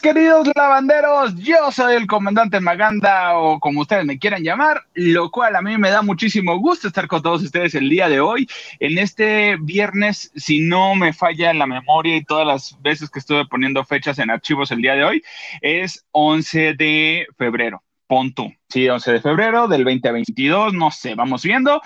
queridos lavanderos. Yo soy el comandante Maganda o como ustedes me quieran llamar, lo cual a mí me da muchísimo gusto estar con todos ustedes el día de hoy. En este viernes, si no me falla la memoria y todas las veces que estuve poniendo fechas en archivos el día de hoy, es 11 de febrero. Punto. Sí, 11 de febrero del 2022, no sé, vamos viendo.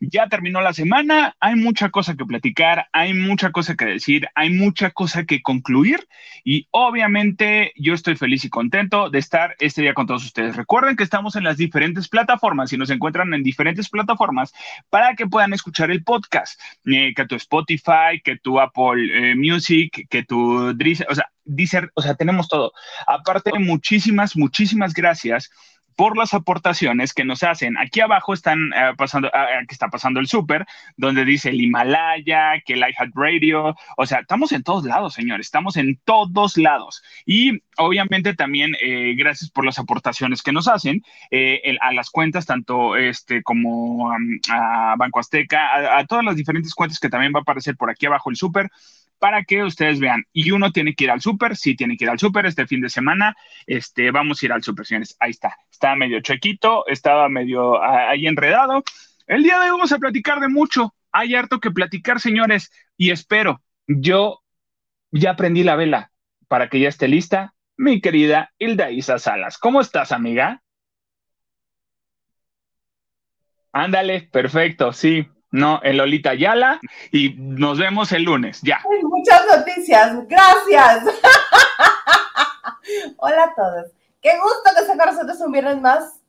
Ya terminó la semana, hay mucha cosa que platicar, hay mucha cosa que decir, hay mucha cosa que concluir y obviamente yo estoy feliz y contento de estar este día con todos ustedes. Recuerden que estamos en las diferentes plataformas y nos encuentran en diferentes plataformas para que puedan escuchar el podcast, eh, que tu Spotify, que tu Apple eh, Music, que tu Deezer, o sea, Deezer, o sea, tenemos todo. Aparte, muchísimas, muchísimas gracias por las aportaciones que nos hacen. Aquí abajo están eh, pasando, aquí está pasando el súper, donde dice el Himalaya, que el Radio, o sea, estamos en todos lados, señores, estamos en todos lados. Y obviamente también eh, gracias por las aportaciones que nos hacen eh, a las cuentas, tanto este como a Banco Azteca, a, a, todas las diferentes cuentas que también va a aparecer por aquí abajo el súper para que ustedes vean. Y uno tiene que ir al súper, sí tiene que ir al súper este fin de semana. Este, vamos a ir al súper, señores. Ahí está. Estaba medio chequito, estaba medio ahí enredado. El día de hoy vamos a platicar de mucho. Hay harto que platicar, señores. Y espero, yo ya aprendí la vela para que ya esté lista mi querida Hilda Isa Salas. ¿Cómo estás, amiga? Ándale, perfecto, sí. No, el Lolita Yala y nos vemos el lunes, ya. muchas noticias, gracias. Hola a todos. Qué gusto que se con nosotros un viernes más.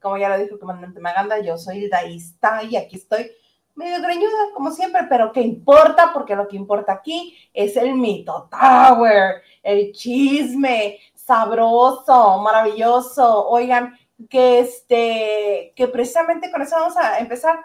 Como ya lo dijo el comandante Maganda, yo soy Daísta y aquí estoy medio greñuda, como siempre, pero ¿qué importa? Porque lo que importa aquí es el mito Tower, el chisme sabroso, maravilloso. Oigan, que este, que precisamente con eso vamos a empezar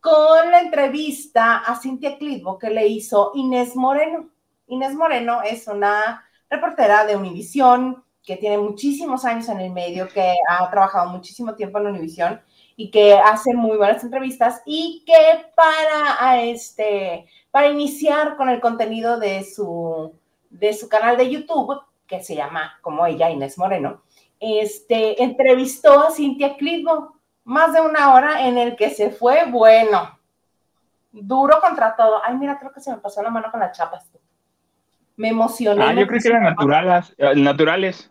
con la entrevista a Cintia Clitbo que le hizo Inés Moreno. Inés Moreno es una reportera de Univisión que tiene muchísimos años en el medio, que ha trabajado muchísimo tiempo en Univisión y que hace muy buenas entrevistas y que para este para iniciar con el contenido de su de su canal de YouTube que se llama como ella Inés Moreno, este entrevistó a Cintia Clitbo más de una hora en el que se fue bueno. Duro contra todo. Ay, mira, creo que se me pasó la mano con las chapas. Me emocioné. Ah, yo creo que eran naturales. Eh, naturales.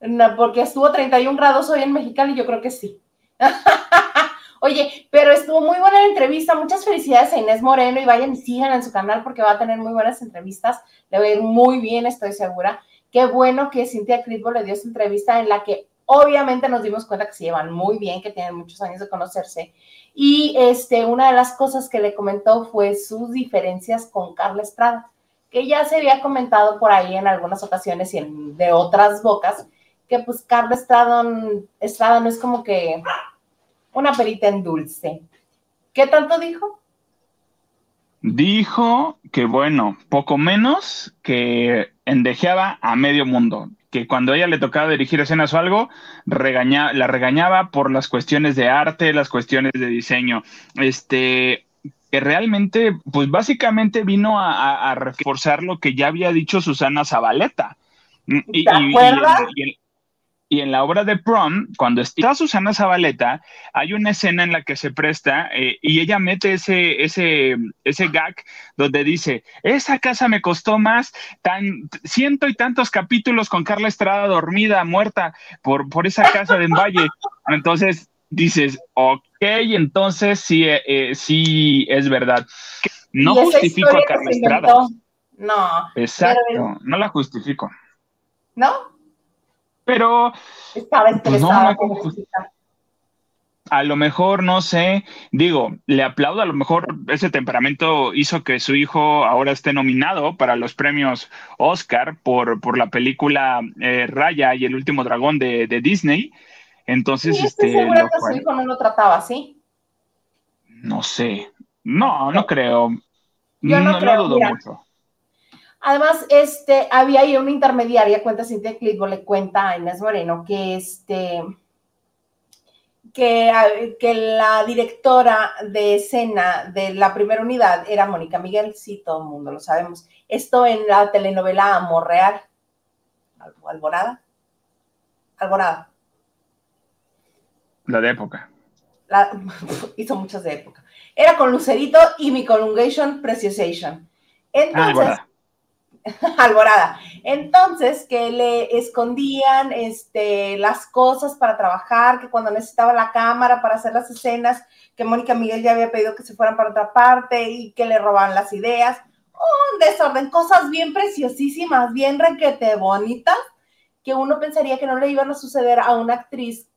No, porque estuvo 31 grados hoy en Mexicali, yo creo que sí. Oye, pero estuvo muy buena la entrevista. Muchas felicidades a Inés Moreno y vayan y sigan en su canal porque va a tener muy buenas entrevistas. Le va a ir muy bien, estoy segura. Qué bueno que Cintia Crisbo le dio esa entrevista en la que Obviamente nos dimos cuenta que se llevan muy bien, que tienen muchos años de conocerse. Y este, una de las cosas que le comentó fue sus diferencias con Carla Estrada, que ya se había comentado por ahí en algunas ocasiones y en, de otras bocas, que pues Carla Estrada, Estrada no es como que una perita en dulce. ¿Qué tanto dijo? Dijo que, bueno, poco menos que endejeaba a medio mundo que cuando a ella le tocaba dirigir escenas o algo, la regañaba por las cuestiones de arte, las cuestiones de diseño. Este, que realmente, pues básicamente vino a, reforzar lo que ya había dicho Susana Zabaleta. Y, y en la obra de Prom, cuando está Susana Zabaleta, hay una escena en la que se presta eh, y ella mete ese, ese, ese gag donde dice, esa casa me costó más, tan ciento y tantos capítulos con Carla Estrada dormida, muerta por, por esa casa de Valle. Entonces dices, ok, entonces sí, eh, eh, sí es verdad. No justifico a Carla Estrada. No. Exacto, no la justifico. ¿No? Pero... Estaba pues, estresada. a lo mejor, no sé, digo, le aplaudo, a lo mejor ese temperamento hizo que su hijo ahora esté nominado para los premios Oscar por, por la película eh, Raya y el último dragón de, Disney. Entonces, sí, este... segura que su hijo no lo trataba así? No sé, no, no creo. Yo no, lo dudo mucho. Además, este, había ahí una intermediaria, cuenta Cintia Clitbo, le cuenta a Inés Moreno que este, que, que, la directora de escena de la primera unidad era Mónica Miguel, sí, todo el mundo lo sabemos. Esto en la telenovela Amor Real. Alborada. Alborada. La de época. hizo muchas de época. Era con Lucerito y mi Colungation Preciosation. Entonces, Alborada. Entonces, que le escondían este, las cosas para trabajar, que cuando necesitaba la cámara para hacer las escenas, que Mónica Miguel ya había pedido que se fueran para otra parte y que le robaban las ideas. Un desorden, cosas bien preciosísimas, bien requete bonitas, que uno pensaría que no le iban a suceder a una actriz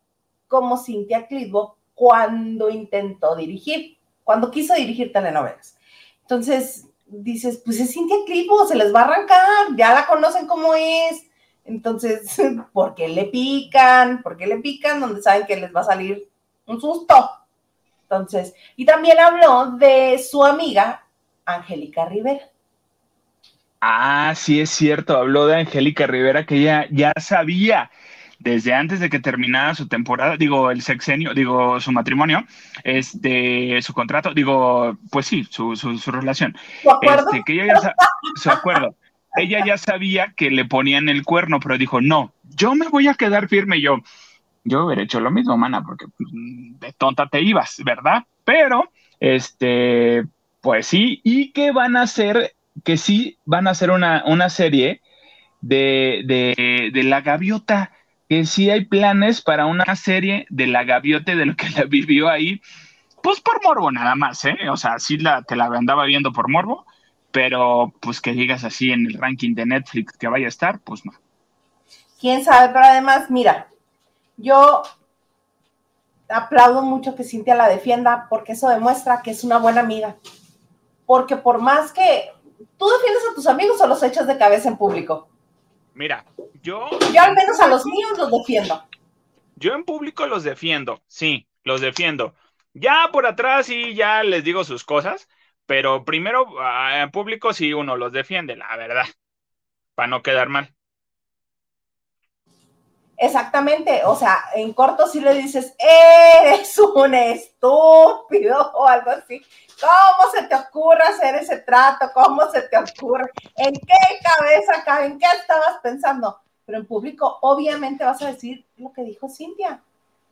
como Cynthia Clitbo cuando intentó dirigir, cuando quiso dirigir telenovelas. Entonces, dices, pues es Cintia Clipo, se les va a arrancar, ya la conocen cómo es. Entonces, ¿por qué le pican? ¿Por qué le pican? Donde saben que les va a salir un susto. Entonces, y también habló de su amiga Angélica Rivera. Ah, sí es cierto, habló de Angélica Rivera que ella ya sabía desde antes de que terminara su temporada, digo, el sexenio, digo, su matrimonio, este, su contrato, digo, pues sí, su, su, relación. ¿Su acuerdo? Este, que ella ya su acuerdo. ella ya sabía que le ponían el cuerno, pero dijo, no, yo me voy a quedar firme. yo, yo hubiera hecho lo mismo, mana, porque pues, de tonta te ibas, ¿verdad? Pero, este, pues sí, y que van a hacer, que sí van a hacer una, una serie de, de, de la gaviota que sí hay planes para una serie de la gaviota de lo que la vivió ahí, pues por morbo nada más, ¿eh? O sea, sí la, te la andaba viendo por morbo, pero pues que digas así en el ranking de Netflix que vaya a estar, pues no. Quién sabe, pero además, mira, yo aplaudo mucho que Cintia la defienda porque eso demuestra que es una buena amiga. Porque por más que tú defiendes a tus amigos o los echas de cabeza en público. Mira, yo... Yo al menos a los míos los defiendo. Yo en público los defiendo, sí, los defiendo. Ya por atrás sí, ya les digo sus cosas, pero primero ah, en público sí uno los defiende, la verdad, para no quedar mal. Exactamente, o sea, en corto sí le dices, eres un estúpido o algo así. ¿Cómo se te ocurre hacer ese trato? ¿Cómo se te ocurre? ¿En qué cabeza acá? ¿En qué estabas pensando? Pero en público, obviamente vas a decir lo que dijo Cintia.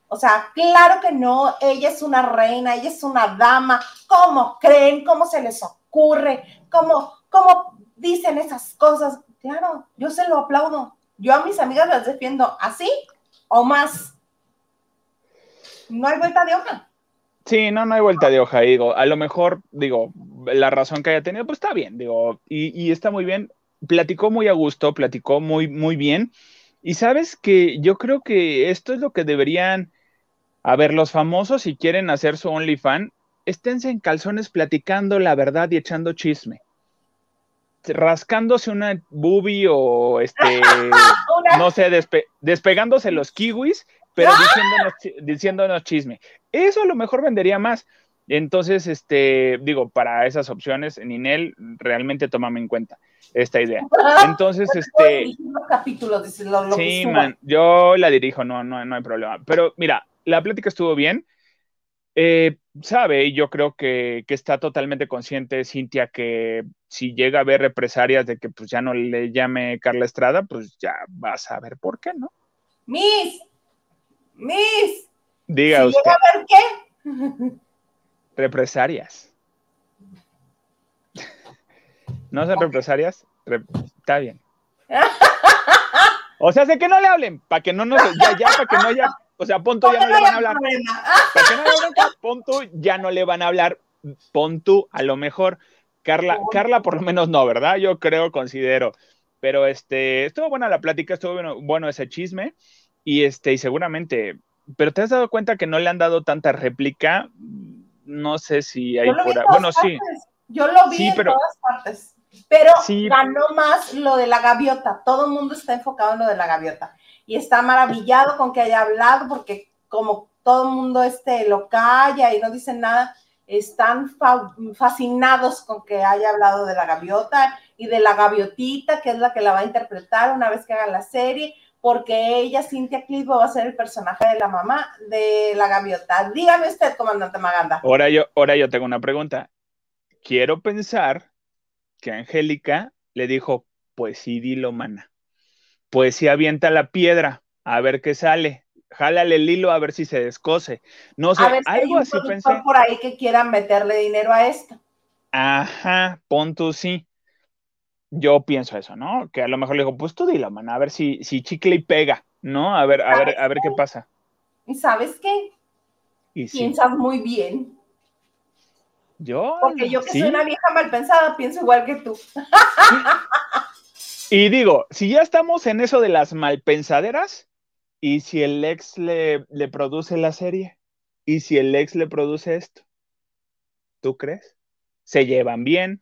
O sea, claro que no, ella es una reina, ella es una dama. ¿Cómo creen? ¿Cómo se les ocurre? ¿Cómo, cómo dicen esas cosas? Claro, yo se lo aplaudo yo a mis amigas las defiendo así o más. No hay vuelta de hoja. Sí, no, no hay vuelta de hoja, digo, a lo mejor, digo, la razón que haya tenido, pues está bien, digo, y, está muy bien, platicó muy a gusto, platicó muy, muy bien, y sabes que yo creo que esto es lo que deberían, a ver, los famosos si quieren hacer su OnlyFans, esténse en calzones platicando la verdad y echando chisme rascándose una boobie o este, no sé, despegándose los kiwis, pero ¡Ah! diciéndonos, chisme. Eso a lo mejor vendería más. Entonces, este, digo, para esas opciones, Ninel, realmente tómame en cuenta esta idea. Entonces, este. sí, man, yo la dirijo, no, no, no hay problema. Pero mira, la plática estuvo bien. Eh, sabe, y yo creo que, está totalmente consciente Cintia que si llega a haber represalias de que pues ya no le llame Carla Estrada, pues ya vas a ver por qué, ¿no? Miss, Miss. Diga usted. Llega a ver qué? Represarias. ¿No son represarias? Está bien. O sea, sé que no le hablen, para que no nos, ya, ya, para que no haya o sea, Ponto ya no le van a hablar. Ponto ya no le van a hablar. Ponto a lo mejor. Carla, Carla por lo menos no, ¿verdad? Yo creo, considero. Pero este, estuvo buena la plática, estuvo bueno, ese chisme. Y este, y seguramente, pero te has dado cuenta que no le han dado tanta réplica. No sé si hay por Bueno, sí. Yo lo vi en todas partes. Pero ganó más lo de la gaviota. Todo el mundo está enfocado en lo de la gaviota y está maravillado con que haya hablado, porque como todo el mundo este, lo calla y no dice nada, están fascinados con que haya hablado de la gaviota y de la gaviotita, que es la que la va a interpretar una vez que haga la serie, porque ella, Cintia Clipo, va a ser el personaje de la mamá de la gaviota. Dígame usted, comandante Maganda. Ahora yo, ahora yo tengo una pregunta. Quiero pensar que Angélica le dijo, pues sí, dilo, mana pues sí avienta la piedra a ver qué sale. Jálale el hilo a ver si se descose. No sé, A ver si hay algo un así pensé. por ahí que quiera meterle dinero a esto. Ajá, pon tú sí. Yo pienso eso, ¿no? Que a lo mejor le digo, pues tú dilo, man, a ver si, si chicle y pega, ¿no? A ver, a ver, a ver qué pasa. ¿Y sabes qué? Y sí, Piensas muy bien. yo. Porque yo que sí. soy una vieja mal pensada, pienso igual que tú. Y digo, si ya estamos en eso de las malpensaderas, ¿y si el ex le, le produce la serie? ¿Y si el ex le produce esto? ¿Tú crees? ¿Se llevan bien?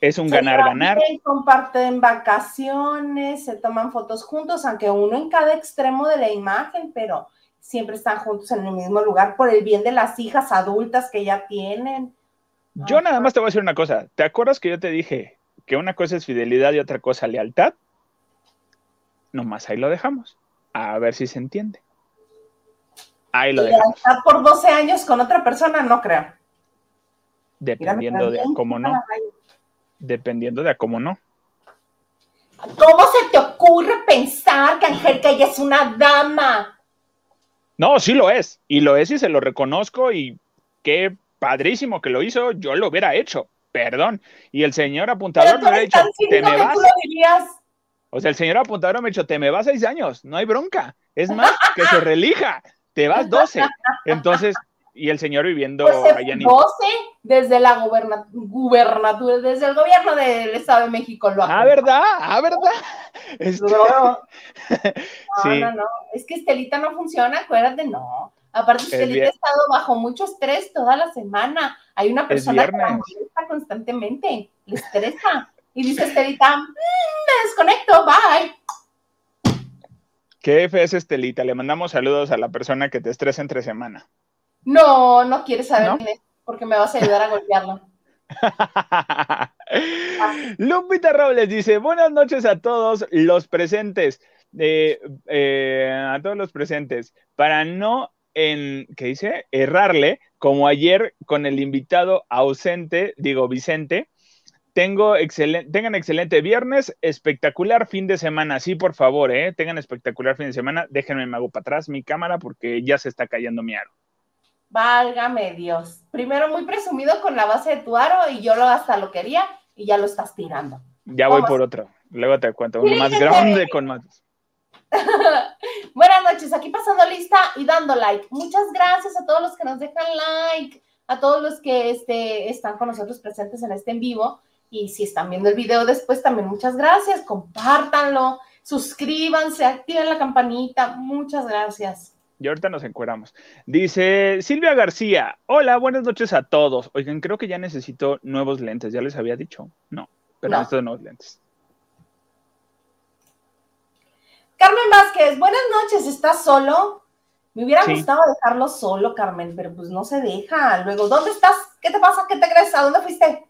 ¿Es un ganar-ganar? comparten vacaciones, se toman fotos juntos, aunque uno en cada extremo de la imagen, pero siempre están juntos en el mismo lugar por el bien de las hijas adultas que ya tienen. Yo nada más te voy a decir una cosa. ¿Te acuerdas que yo te dije que una cosa es fidelidad y otra cosa lealtad? Nomás ahí lo dejamos. A ver si se entiende. Ahí lo Y dejamos. estar por 12 años con otra persona, no creo. Mírame, Dependiendo de cómo no. Dependiendo de a cómo no. ¿Cómo se te ocurre pensar que Angélica ella es una dama? No, sí lo es. Y lo es y se lo reconozco y qué padrísimo que lo hizo. Yo lo hubiera hecho. Perdón. Y el señor apuntador me hubiera eres dicho, te me vas. O sea, el señor apuntador me ha dicho, te me vas seis años, no hay bronca. Es más, que se relija, te vas doce. Entonces, y el señor viviendo Pues allá en 12 desde la goberna- gubernatura, desde el gobierno del Estado de México lo Ah, ¿verdad? Ah, ¿verdad? Este, No, no, sí, no, no. Es que Estelita no funciona, acuérdate, no. Aparte, Es Estelita ha estado bajo mucho estrés toda la semana. Hay una persona que la molesta constantemente, le estresa. Y dice Estelita, "Mm, me desconecto, bye. qué F es Estelita. Le mandamos saludos a la persona que te estresa entre semana. No, no quieres saber ¿No? quién es, porque me vas a ayudar a golpearlo. Lupita Robles dice, buenas noches a todos los presentes, eh, eh, a todos los presentes, para no, en, ¿qué dice? Errarle, como ayer con el invitado ausente, digo Vicente, tengo excelente, tengan excelente viernes, espectacular fin de semana, sí, por favor, eh, tengan espectacular fin de semana, déjenme me hago para atrás mi cámara porque ya se está cayendo mi aro. Válgame Dios. Primero muy presumido con la base de tu aro y yo lo hasta lo quería y ya lo estás tirando. Ya voy ¿Cómo por otro, luego te cuento, uno más grande con más... Buenas noches, aquí pasando lista y dando like. Muchas gracias a todos los que nos dejan like, a todos los que este, están con nosotros presentes en este en vivo. Y si están viendo el video después, también muchas gracias. Compártanlo, suscríbanse, activen la campanita. Muchas gracias. Y ahorita nos encueramos. Dice Silvia García, hola, buenas noches a todos. Oigan, creo que ya necesito nuevos lentes, ya les había dicho. No, pero No. necesito nuevos lentes. Carmen Vázquez, buenas noches, ¿estás solo? Me hubiera Sí. gustado dejarlo solo, Carmen, pero pues no se deja. Luego, ¿dónde estás? ¿Qué te pasa? ¿Qué te crees? ¿A dónde fuiste?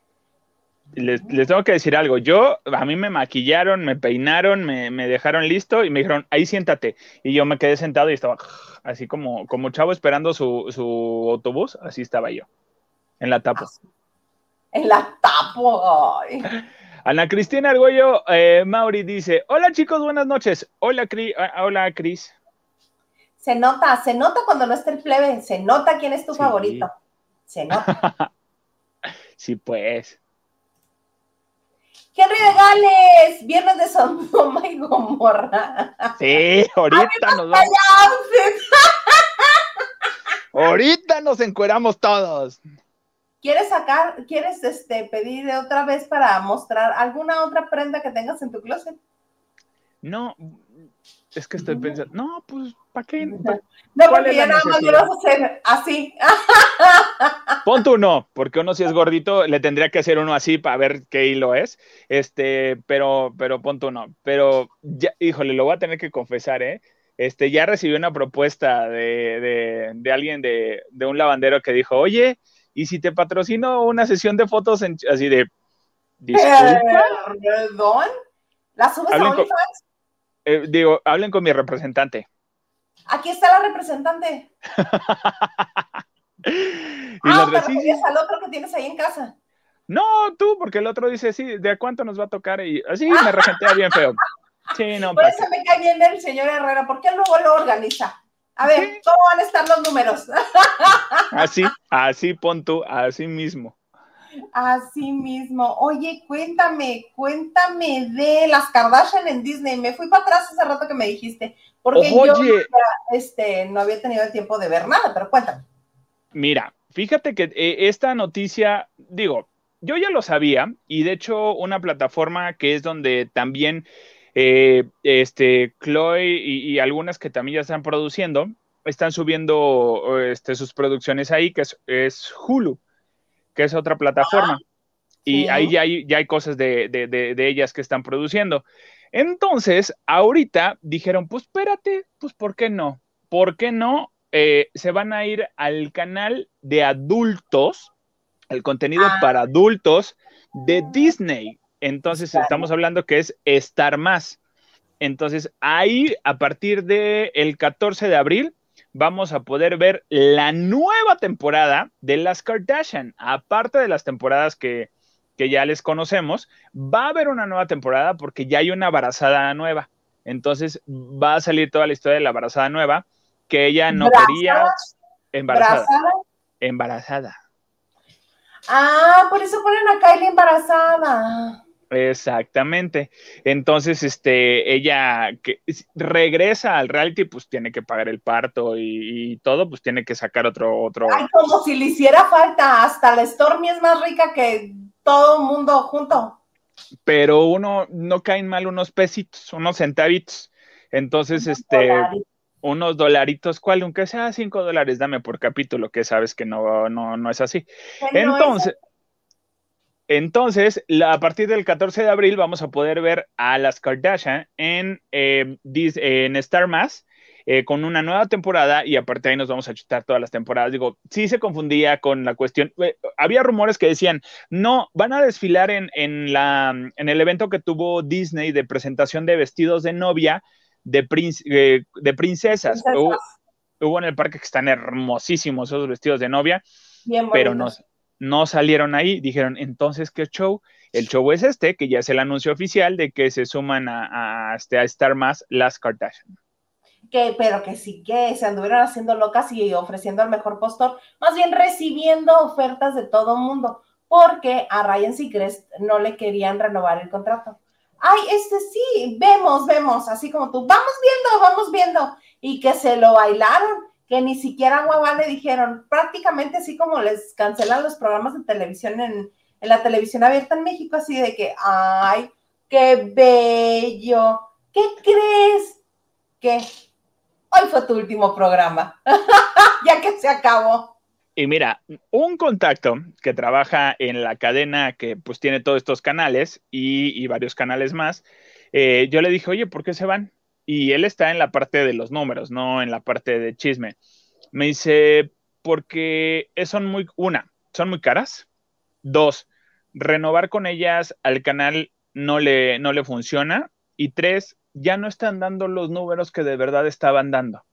Les, les tengo que decir algo. Yo, a mí me maquillaron, me peinaron, me, me dejaron listo y me dijeron, ahí siéntate. Y yo me quedé sentado y estaba así como, como chavo esperando su, su autobús, así estaba yo, en la tapa. En la tapo. Ay. Ana Cristina Argüello eh, Mauri dice, hola chicos, buenas noches. Hola, Cri ah, hola Cris. Se nota, se nota cuando no está el plebe, se nota quién es tu Sí. favorito. Se nota. Sí, pues. Henry de Gales, viernes de Sodoma y Gomorra. Sí, ahorita nos vamos. Ahorita nos encueramos todos. ¿Quieres sacar, quieres este, pedir otra vez para mostrar alguna otra prenda que tengas en tu closet? No, es que estoy pensando, no, pues, ¿para qué? Pa- No, ¿Cuál porque ya nada más necesidad? vas a hacer así. Pon tú no, porque uno si es gordito, le tendría que hacer uno así para ver qué hilo es. Este, pero, pero pon tú no. Pero, ya, híjole, lo voy a tener que confesar, ¿eh? Este, ya recibí una propuesta de, de, de alguien de, de un lavandero que dijo, oye, ¿y si te patrocino una sesión de fotos en, así de, disculpa? Perdón. ¿La subes a OnlyFans? Eh, digo, hablen con mi representante. Aquí está la representante. Y ah, nos te sí, sí, refieres al otro que tienes ahí en casa. No, tú, porque el otro dice, sí, ¿de cuánto nos va a tocar? Y así me regentea bien feo. Sí, no. Por eso me cae bien el señor Herrera, porque él luego lo organiza. A ver, ¿cómo van a estar los números? Así, así pon tú, así mismo. Así mismo. Oye, cuéntame, cuéntame de las Kardashian en Disney. Me fui para atrás hace rato que me dijiste, porque yo este, no había tenido el tiempo de ver nada, pero cuéntame. Mira, fíjate que eh, esta noticia, digo, yo ya lo sabía y de hecho una plataforma que es donde también eh, este, Chloe y, algunas que también ya están produciendo, están subiendo este, sus producciones ahí, que es Hulu que es otra plataforma. y ahí ya hay, ya hay cosas de, de, ellas que están produciendo. Entonces, ahorita dijeron, pues espérate, pues ¿por qué no? ¿Por qué no? Eh, se van a ir al canal de adultos, el contenido ah. para adultos de Disney. Entonces, estamos hablando que es Star Más. Entonces, ahí, a partir del el 14 de abril, vamos a poder ver la nueva temporada de las Kardashian. Aparte de las temporadas que, ya les conocemos, va a haber una nueva temporada porque ya hay una embarazada nueva. Entonces va a salir toda la historia de la embarazada nueva que ella no quería. Embarazada. Embarazada. Ah, por eso ponen a Kylie embarazada. Exactamente. Entonces, este, ella que regresa al reality, pues tiene que pagar el parto y, todo, pues tiene que sacar otro, otro. Ay, como si le hiciera falta, hasta la Stormy es más rica que todo el mundo junto. Pero uno, no caen mal unos pesitos, unos centavitos. Entonces, este, unos dolaritos, ¿cuál? Aunque sea cinco dólares, dame por capítulo, que sabes que no, no, no es así. Entonces. Entonces, a partir del 14 de abril vamos a poder ver a las Kardashian en, eh, en Star Más eh, con una nueva temporada y aparte ahí nos vamos a chutar todas las temporadas. Digo, sí se confundía con la cuestión. Eh, había rumores que decían, no, van a desfilar en, la, en el evento que tuvo Disney de presentación de vestidos de novia de, de princesas. Hubo, en el parque que están hermosísimos esos vestidos de novia, pero no no salieron ahí, dijeron, entonces, ¿qué show? El show es este, que ya es el anuncio oficial de que se suman a, a, este, estar más las Kardashian. Que, pero que sí que se anduvieron haciendo locas y ofreciendo el mejor postor, más bien recibiendo ofertas de todo mundo, porque a Ryan Seacrest no le querían renovar el contrato. Ay, este sí, vemos, vemos, así como tú, vamos viendo, vamos viendo, y que se lo bailaron que ni siquiera Guabá le dijeron, prácticamente así como les cancelan los programas de televisión en, la televisión abierta en México, así de que, ay, qué bello, ¿qué crees? Que hoy fue tu último programa, ya que se acabó. Y mira, un contacto que trabaja en la cadena que pues tiene todos estos canales y, varios canales más, eh, yo le dije, oye, ¿por qué se van? Y él está en la parte de los números, no en la parte de chisme. Me dice, porque son muy, una, son muy caras. Dos, renovar con ellas al canal no le, no le funciona. Y tres, ya no están dando los números que de verdad estaban dando.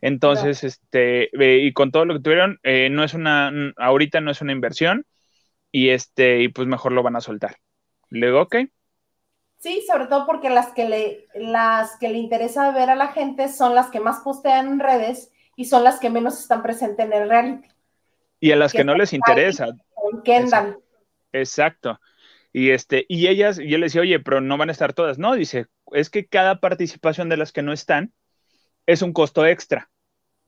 Entonces, este, y con todo lo que tuvieron, eh, no es una, ahorita no es una inversión y este, y pues mejor lo van a soltar. Le digo, ok, Sí, sobre todo porque las que le, las que le interesa ver a la gente son las que más postean en redes y son las que menos están presentes en el reality. Y a las que, no les interesa. Kendall. Exacto. Y este, y ellas, yo le decía, oye, pero no van a estar todas. No, dice, es que cada participación de las que no están es un costo extra.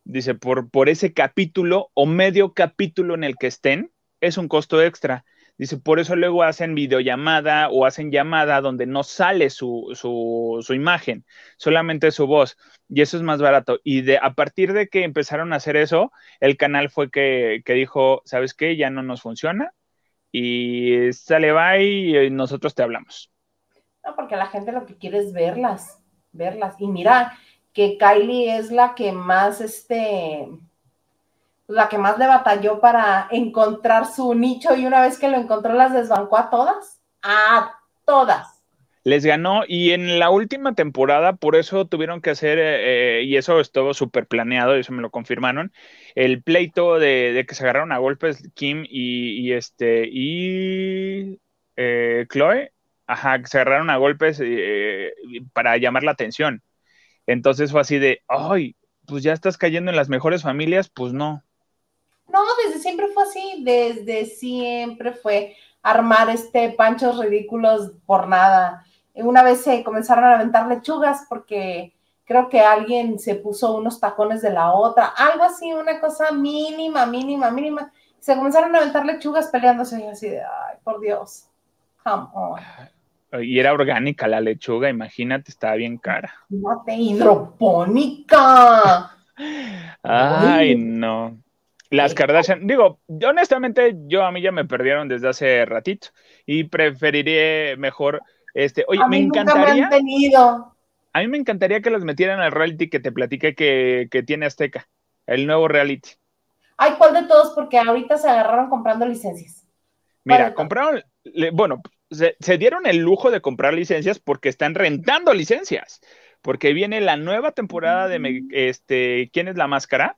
Dice, por, por ese capítulo o medio capítulo en el que estén, es un costo extra. Dice, por eso luego hacen videollamada o hacen llamada donde no sale su, su, imagen, solamente su voz. Y eso es más barato. Y de, a partir de que empezaron a hacer eso, el canal fue que, dijo, ¿sabes qué? Ya no nos funciona. Y sale, va y nosotros te hablamos. No, porque la gente lo que quiere es verlas, verlas. Y mira que Kylie es la que más, este, la que más le batalló para encontrar su nicho y una vez que lo encontró las desbancó a todas, a todas. Les ganó y en la última temporada, por eso tuvieron que hacer, eh, eh, y eso estuvo súper planeado, eso me lo confirmaron, el pleito de, que se agarraron a golpes Kim y, este y eh, Chloe ajá, se agarraron a golpes para llamar la atención. Entonces fue así de, ay, pues ya estás cayendo en las mejores familias, pues no. No, desde siempre fue así, desde siempre fue armar este panchos ridículos por nada. Una vez se comenzaron a aventar lechugas porque creo que alguien se puso unos tacones de la otra, algo así, una cosa mínima, mínima, mínima. Se comenzaron a aventar lechugas peleándose y así de, ay, por Dios, come on. Y era orgánica la lechuga, imagínate, estaba bien cara. Imagínate, hidropónica. Ay, no. Las Kardashian, digo, honestamente, yo a mí ya me perdieron desde hace ratito y preferiría mejor, este, oye, me encantaría. A mí me encantaría que los metieran al reality que te platiqué que, tiene Azteca, el nuevo reality. Ay, ¿cuál de todos? Porque ahorita se agarraron comprando licencias. Mira, compraron, bueno, se, se, dieron el lujo de comprar licencias porque están rentando licencias, porque viene la nueva temporada de mm. este, ¿Quién es la máscara?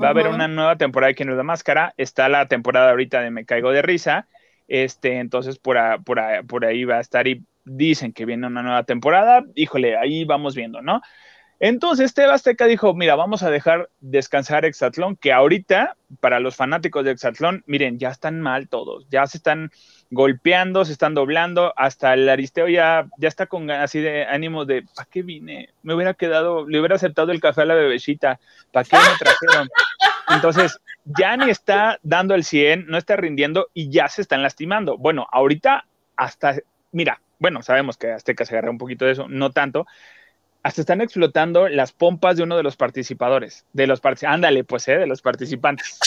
Va a haber una nueva temporada de Quién es la máscara. Está la temporada ahorita de Me caigo de risa. Este, entonces por, por, por ahí va a estar y dicen que viene una nueva temporada. Híjole, ahí vamos viendo, ¿no? Entonces, Teba Azteca dijo, mira, vamos a dejar descansar Exatlón, que ahorita, para los fanáticos de Exatlón, miren, ya están mal todos, ya se están golpeando, se están doblando, hasta el Aristeo ya, ya está con así de ánimo de, ¿para qué vine? Me hubiera quedado, le hubiera aceptado el café a la bebecita, ¿para qué me trajeron? Entonces, ya ni está dando el 100, no está rindiendo y ya se están lastimando. Bueno, ahorita hasta, mira, bueno, sabemos que Azteca se agarra un poquito de eso, no tanto, hasta están explotando las pompas de uno de los participadores, de los participantes, ándale, pues, ¿eh? de los participantes.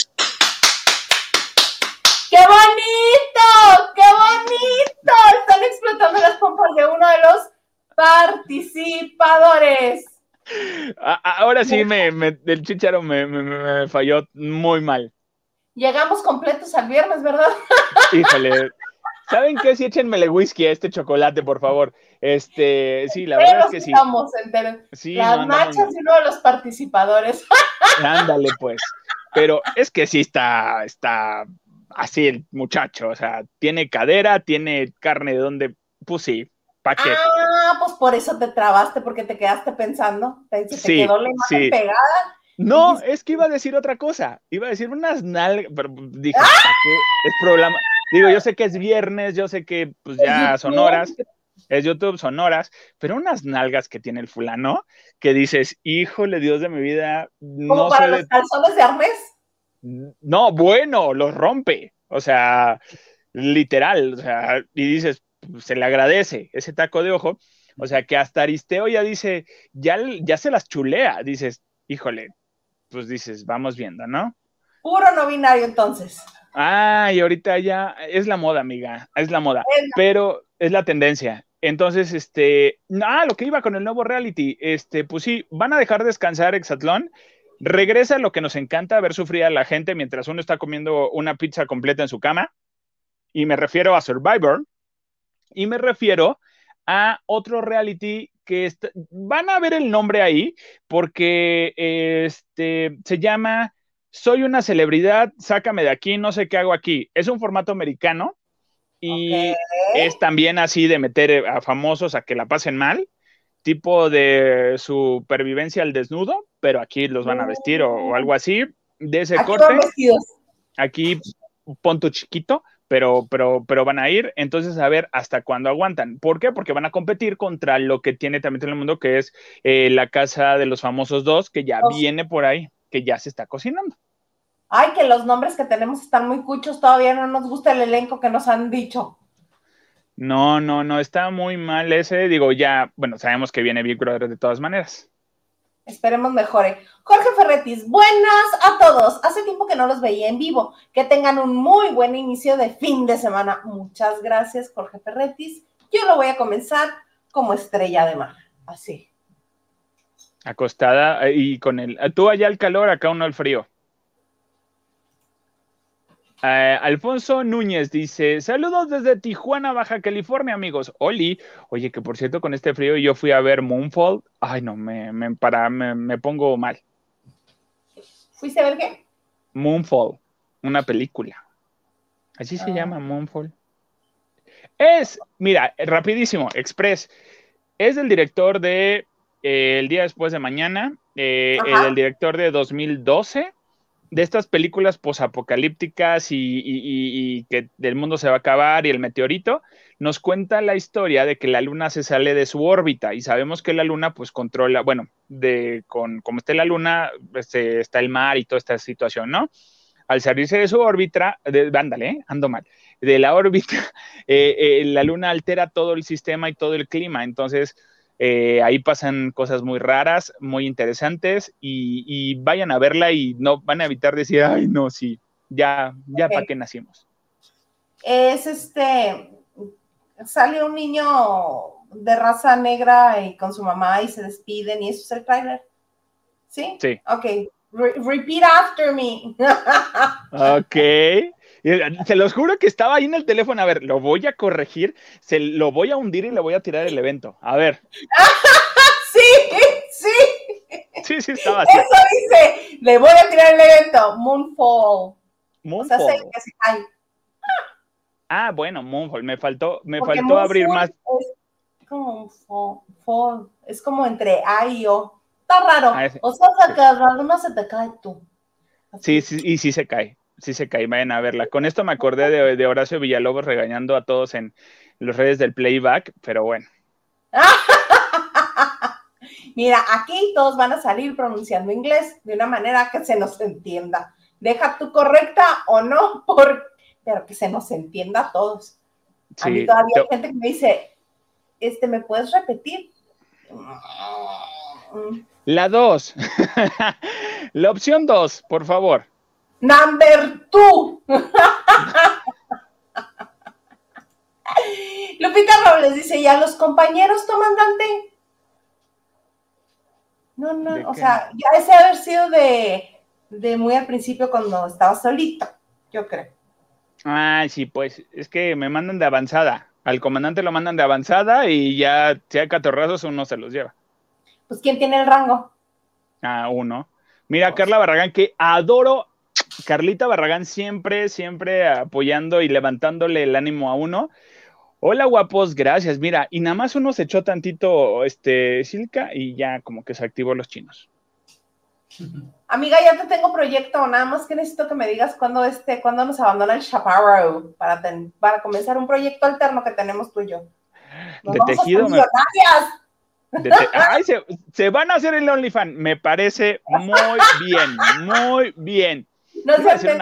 ¡Qué bonito! ¡Qué bonito! Están explotando las pompas de uno de los participadores. Ahora sí, me, el chicharo me, me, falló muy mal. Llegamos completos al viernes, ¿verdad? Híjole, ¿Saben qué? Sí, échenmele whisky a este chocolate, por favor. Este, sí, la verdad es que sí. Estamos sí, Las machas y uno de los participadores. Ándale, pues. Pero es que sí está, está así el muchacho. O sea, tiene cadera, tiene carne de donde, pues sí, ¿para qué? Ah, pues por eso te trabaste, porque te quedaste pensando. Te, sí, quedó la imagen pegada. No, es que iba a decir otra cosa. Iba a decir unas nalgas, pero dije, ¡Ah! qué? Es problema. Digo, yo sé que es viernes, yo sé que pues ya son horas, es YouTube, son horas, pero unas nalgas que tiene el fulano que dices, híjole, Dios de mi vida. ¿Como para los calzones de armes? No, bueno, los rompe. O sea, literal. O sea, y dices, se le agradece ese taco de ojo. O sea, que hasta Aristeo ya dice, ya, ya se las chulea. Dices, híjole, pues dices, vamos viendo, ¿no? Puro no binario entonces. Ah, y ahorita ya es la moda, amiga, es la moda, pero es la tendencia. Entonces, este, ah, lo que iba con el nuevo reality, este, pues sí, van a dejar descansar Exatlón, regresa lo que nos encanta, ver sufrir a la gente mientras uno está comiendo una pizza completa en su cama, y me refiero a Survivor, y me refiero a otro reality que van a ver el nombre ahí, porque este, se llama soy una celebridad, sácame de aquí, no sé qué hago aquí. Es un formato americano y es también así de meter a famosos a que la pasen mal, tipo de supervivencia al desnudo, pero aquí los van a vestir o, algo así, de ese corte. Aquí punto chiquito, pero, pero, pero van a ir, entonces a ver hasta cuándo aguantan. ¿Por qué? Porque van a competir contra lo que tiene también en el mundo, que es eh, la casa de los famosos dos, que ya viene por ahí, que ya se está cocinando. Ay, que los nombres que tenemos están muy cuchos, todavía no nos gusta el elenco que nos han dicho. No, no, no, está muy mal ese. Digo, ya, bueno, sabemos que viene Big Brother de todas maneras. Esperemos mejore. Jorge Ferretis, buenas a todos. Hace tiempo que no los veía en vivo. Que tengan un muy buen inicio de fin de semana. Muchas gracias, Jorge Ferretis. Yo lo voy a comenzar como estrella de mar. Así. Acostada eh, y con el. Tú allá el calor, acá uno el frío. Eh, Alfonso Núñez dice: Saludos desde Tijuana, Baja California, amigos. Oli, oye, que por cierto, con este frío yo fui a ver Moonfall. Ay, no, me, me, para, me, pongo mal. ¿Fuiste a ver qué? Moonfall, una película. Así se ah. llama Moonfall. Es, mira, rapidísimo, Express. Es el director de eh, El día después de mañana, eh, el director de 2012 de estas películas posapocalípticas y, y, que el mundo se va a acabar y el meteorito, nos cuenta la historia de que la luna se sale de su órbita y sabemos que la luna pues controla, bueno, de con como esté la luna, este, está el mar y toda esta situación, ¿no? Al salirse de su órbita, de, ¿eh? ando mal, de la órbita, eh, eh, la luna altera todo el sistema y todo el clima, entonces eh, ahí pasan cosas muy raras, muy interesantes y, vayan a verla y no van a evitar decir, ay, no, sí, ya, ya para qué nacimos. Es este, sale un niño de raza negra y con su mamá y se despiden y eso es el trailer. ¿Sí? Sí. Ok. repeat after me. ok. Se los juro que estaba ahí en el teléfono. A ver, lo voy a corregir, se lo voy a hundir y le voy a tirar el evento. A ver. sí, sí. Sí, sí, estaba así. Eso dice, le voy a tirar el evento. Moonfall. Moonfall. O sea, se cae. Ah, bueno, Moonfall. Me faltó, me faltó abrir más. Es como fall, Es como entre A y O. Está raro. Ah, o sea, se cae, no se te cae tú. Sí, sí, y sí se cae sí se cae, vayan a verla. Con esto me acordé de, Horacio Villalobos regañando a todos en los redes del playback, pero bueno. Mira, aquí todos van a salir pronunciando inglés de una manera que se nos entienda. Deja tú correcta o no, por, pero que se nos entienda a todos. a mí todavía hay gente que me dice, este, ¿me puedes repetir? La dos. La opción dos, por favor. Number two. Lupita Robles dice, ¿y a los compañeros, comandante? No, no, o sea, ya ese haber sido de, de muy al principio cuando estaba solito, yo creo. Ah, sí, pues es que me mandan de avanzada. Al comandante lo mandan de avanzada y ya, si hay catorrazos, uno se los lleva. Pues, ¿quién tiene el rango? Ah, uno. Mira, Carla Barragán, que adoro Carlita Barragán siempre, siempre apoyando y levantándole el ánimo a uno. Hola guapos, gracias. Mira, y nada más uno se echó tantito este Silca y ya como que se activó los chinos. Amiga, ya te tengo proyecto, nada más que necesito que me digas cuándo este, cuándo nos abandona el Chaparro para, para comenzar un proyecto alterno que tenemos tú y yo. de tejido. Ay, se, se, van a hacer el OnlyFans, me parece muy bien, muy bien. No sé,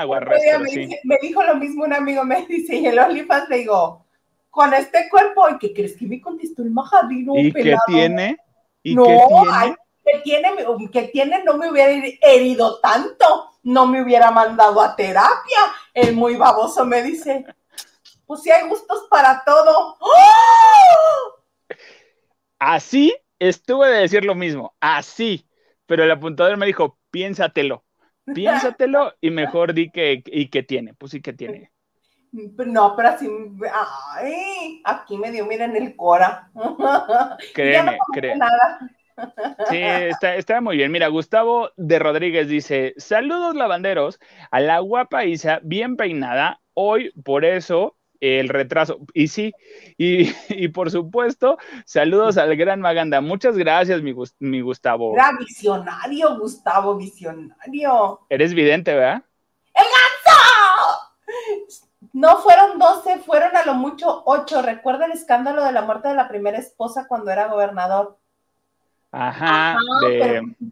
me, dijo lo mismo un amigo, me dice, y el OnlyFans le digo, con este cuerpo, ¿y qué crees que me contestó el majadino? ¿Y qué tiene? ¿Y no, qué tiene? que tiene, que tiene, no me hubiera herido tanto, no me hubiera mandado a terapia. El muy baboso me dice, pues si hay gustos para todo. ¡Oh! Así estuve de decir lo mismo, así, pero el apuntador me dijo, piénsatelo. Piénsatelo y mejor di que, y que tiene, pues sí que tiene. No, pero así, ay, aquí me dio, miren el cora. Créeme, créeme. Sí, está, está, muy bien. Mira, Gustavo de Rodríguez dice: Saludos lavanderos a la guapa Isa, bien peinada. Hoy, por eso, el retraso. Y sí, y, por supuesto, saludos al gran Maganda. Muchas gracias, mi, mi Gustavo. Era visionario, Gustavo, visionario. Eres vidente, ¿verdad? ¡El ganso! No fueron 12, fueron a lo mucho 8. Recuerda el escándalo de la muerte de la primera esposa cuando era gobernador. Ajá.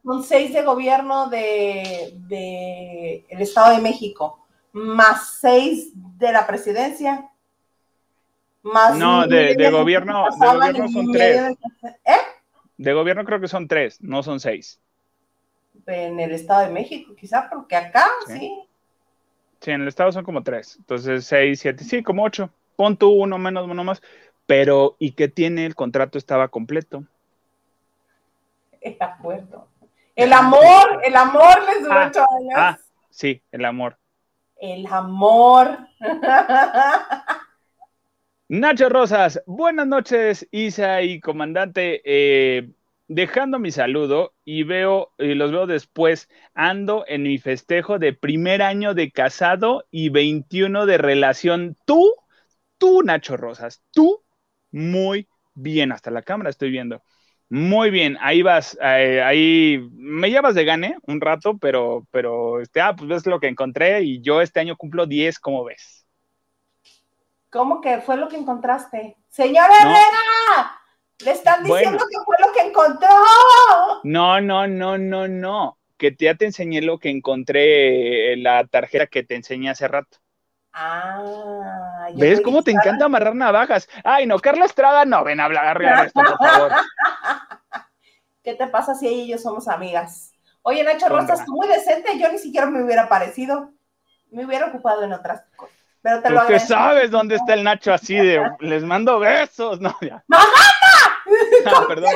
son seis de gobierno de, de el Estado de México, más seis de la presidencia no, de, gobierno, de gobierno son tres. ¿Eh? De gobierno creo que son tres, no son seis. En el Estado de México, quizá, porque acá sí. sí. en el Estado son como tres. Entonces, seis, siete, sí, como ocho. Pon tú uno menos, uno más. Pero, ¿y qué tiene? El contrato estaba completo. El acuerdo. El amor, el amor les duró ah, ocho años. Ah, sí, el amor. El amor. Nacho Rosas, buenas noches, Isa y comandante. Eh, dejando mi saludo y veo, y los veo después, ando en mi festejo de primer año de casado y 21 de relación. ¿Tú? tú, Nacho Rosas, tú, muy bien. Hasta la cámara estoy viendo. Muy bien, ahí vas, eh, ahí me llevas de gane un rato, pero, pero, este, ah, pues ves lo que encontré y yo este año cumplo 10, ¿cómo ves? ¿Cómo que fue lo que encontraste? Señor Herrera, le están diciendo que fue lo que encontró. No, no, no, no, no, que ya te enseñé lo que encontré, la tarjeta que te enseñé hace rato. Ah, ¿Ves cómo te encanta amarrar navajas? Ay, no, Carla Estrada, no, ven a hablar esto, por favor. ¿Qué te pasa si ella y yo somos amigas? Oye, Nacho Rosas, muy decente, yo ni siquiera me hubiera parecido. Me hubiera ocupado en otras cosas. Pero te lo que sabes dónde está el Nacho así de les mando besos, no, ya. Ah, perdón.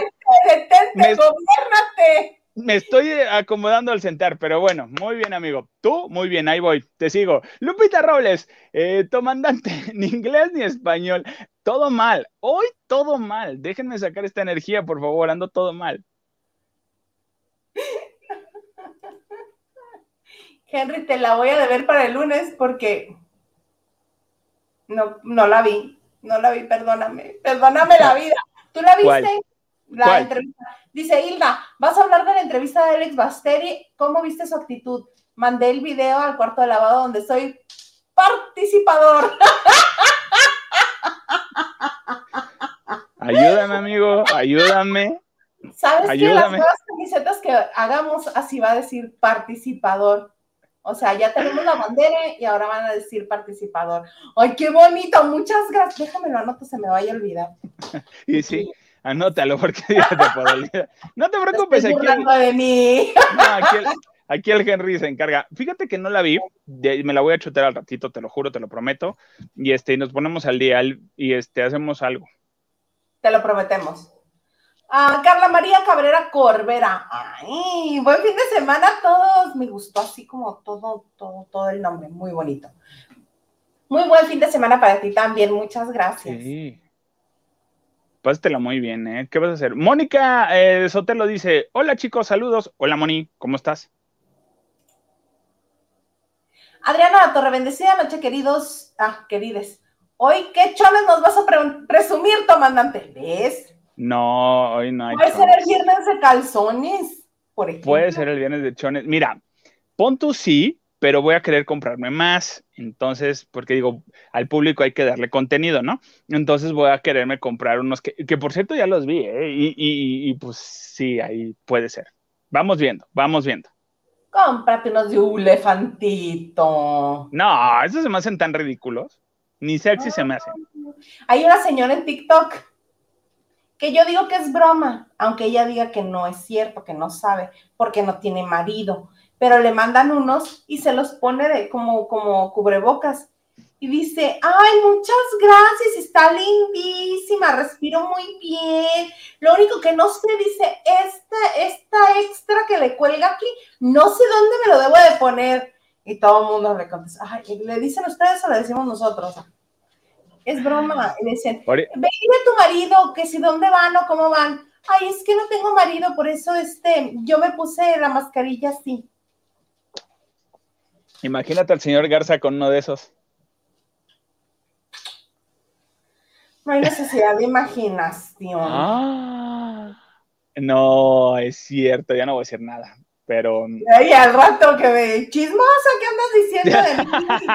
Detente, gobiernate me estoy acomodando al sentar, pero bueno, muy bien, amigo. Tú, muy bien, ahí voy, te sigo. Lupita Robles, eh, comandante, ni inglés ni español, todo mal. Hoy todo mal. Déjenme sacar esta energía, por favor, ando todo mal. Henry, te la voy a deber para el lunes porque no, no la vi, no la vi, perdóname, perdóname la vida. ¿Tú la viste? La entrevista. Dice Hilda, vas a hablar de la entrevista de Alex Basteri. ¿Cómo viste su actitud? Mandé el video al cuarto de lavado donde soy participador. Ayúdame, amigo, ayúdame. ¿Sabes que las nuevas camisetas que hagamos así va a decir participador? O sea, ya tenemos la bandera y ahora van a decir participador. ¡Ay, qué bonito! Muchas gracias. Déjame lo anoto, se me vaya a olvidar. y sí, Anótalo porque ya te puedo olvidar. No te preocupes. Aquí el, de mí. aquí, el, Henry se encarga. Fíjate que no la vi, me la voy a chutar al ratito, te lo juro, te lo prometo. Y este, nos ponemos al día y este, hacemos algo. Te lo prometemos. Ah, Carla María Cabrera Corbera. Ay, buen fin de semana a todos. Me gustó así como todo, todo, todo el nombre. Muy bonito. Muy buen fin de semana para ti también. Muchas gracias. Sí. Pásatela muy bien, ¿eh? ¿Qué vas a hacer? Mónica eh, Sotelo dice: Hola chicos, saludos. Hola Moni, ¿cómo estás? Adriana Torre, bendecida noche, queridos. Ah, querides. Hoy, ¿qué chones nos vas a presumir, comandante? ¿Ves? No, hoy no hay. Puede ser el viernes de calzones, por ejemplo. Puede ser el viernes de chones. Mira, pon tú sí, pero voy a querer comprarme más. Entonces, porque digo, al público hay que darle contenido, ¿no? Entonces voy a quererme comprar unos que, que por cierto ya los vi, ¿eh? Y, y, pues sí, ahí puede ser. Vamos viendo, vamos viendo. Cómprate unos de un elefantito. No, esos se me hacen tan ridículos. Ni sexy se me hacen. Hay una señora en TikTok que yo digo que es broma, aunque ella diga que no es cierto, que no sabe, porque no tiene marido pero le mandan unos y se los pone de, como, como cubrebocas. Y dice, ay, muchas gracias, está lindísima, respiro muy bien. Lo único que no sé, dice, este, esta extra que le cuelga aquí, no sé dónde me lo debo de poner. Y todo el mundo le contesta, ay, ¿le dicen ustedes o le decimos nosotros? Es broma. Y dicen, ve a tu marido, que si dónde van o cómo van. Ay, es que no tengo marido, por eso este, yo me puse la mascarilla así. Imagínate al señor Garza con uno de esos. No hay necesidad de imaginación. Ah, no, es cierto, ya no voy a decir nada, pero... Y al rato que me chismosa, ¿qué andas diciendo de mí?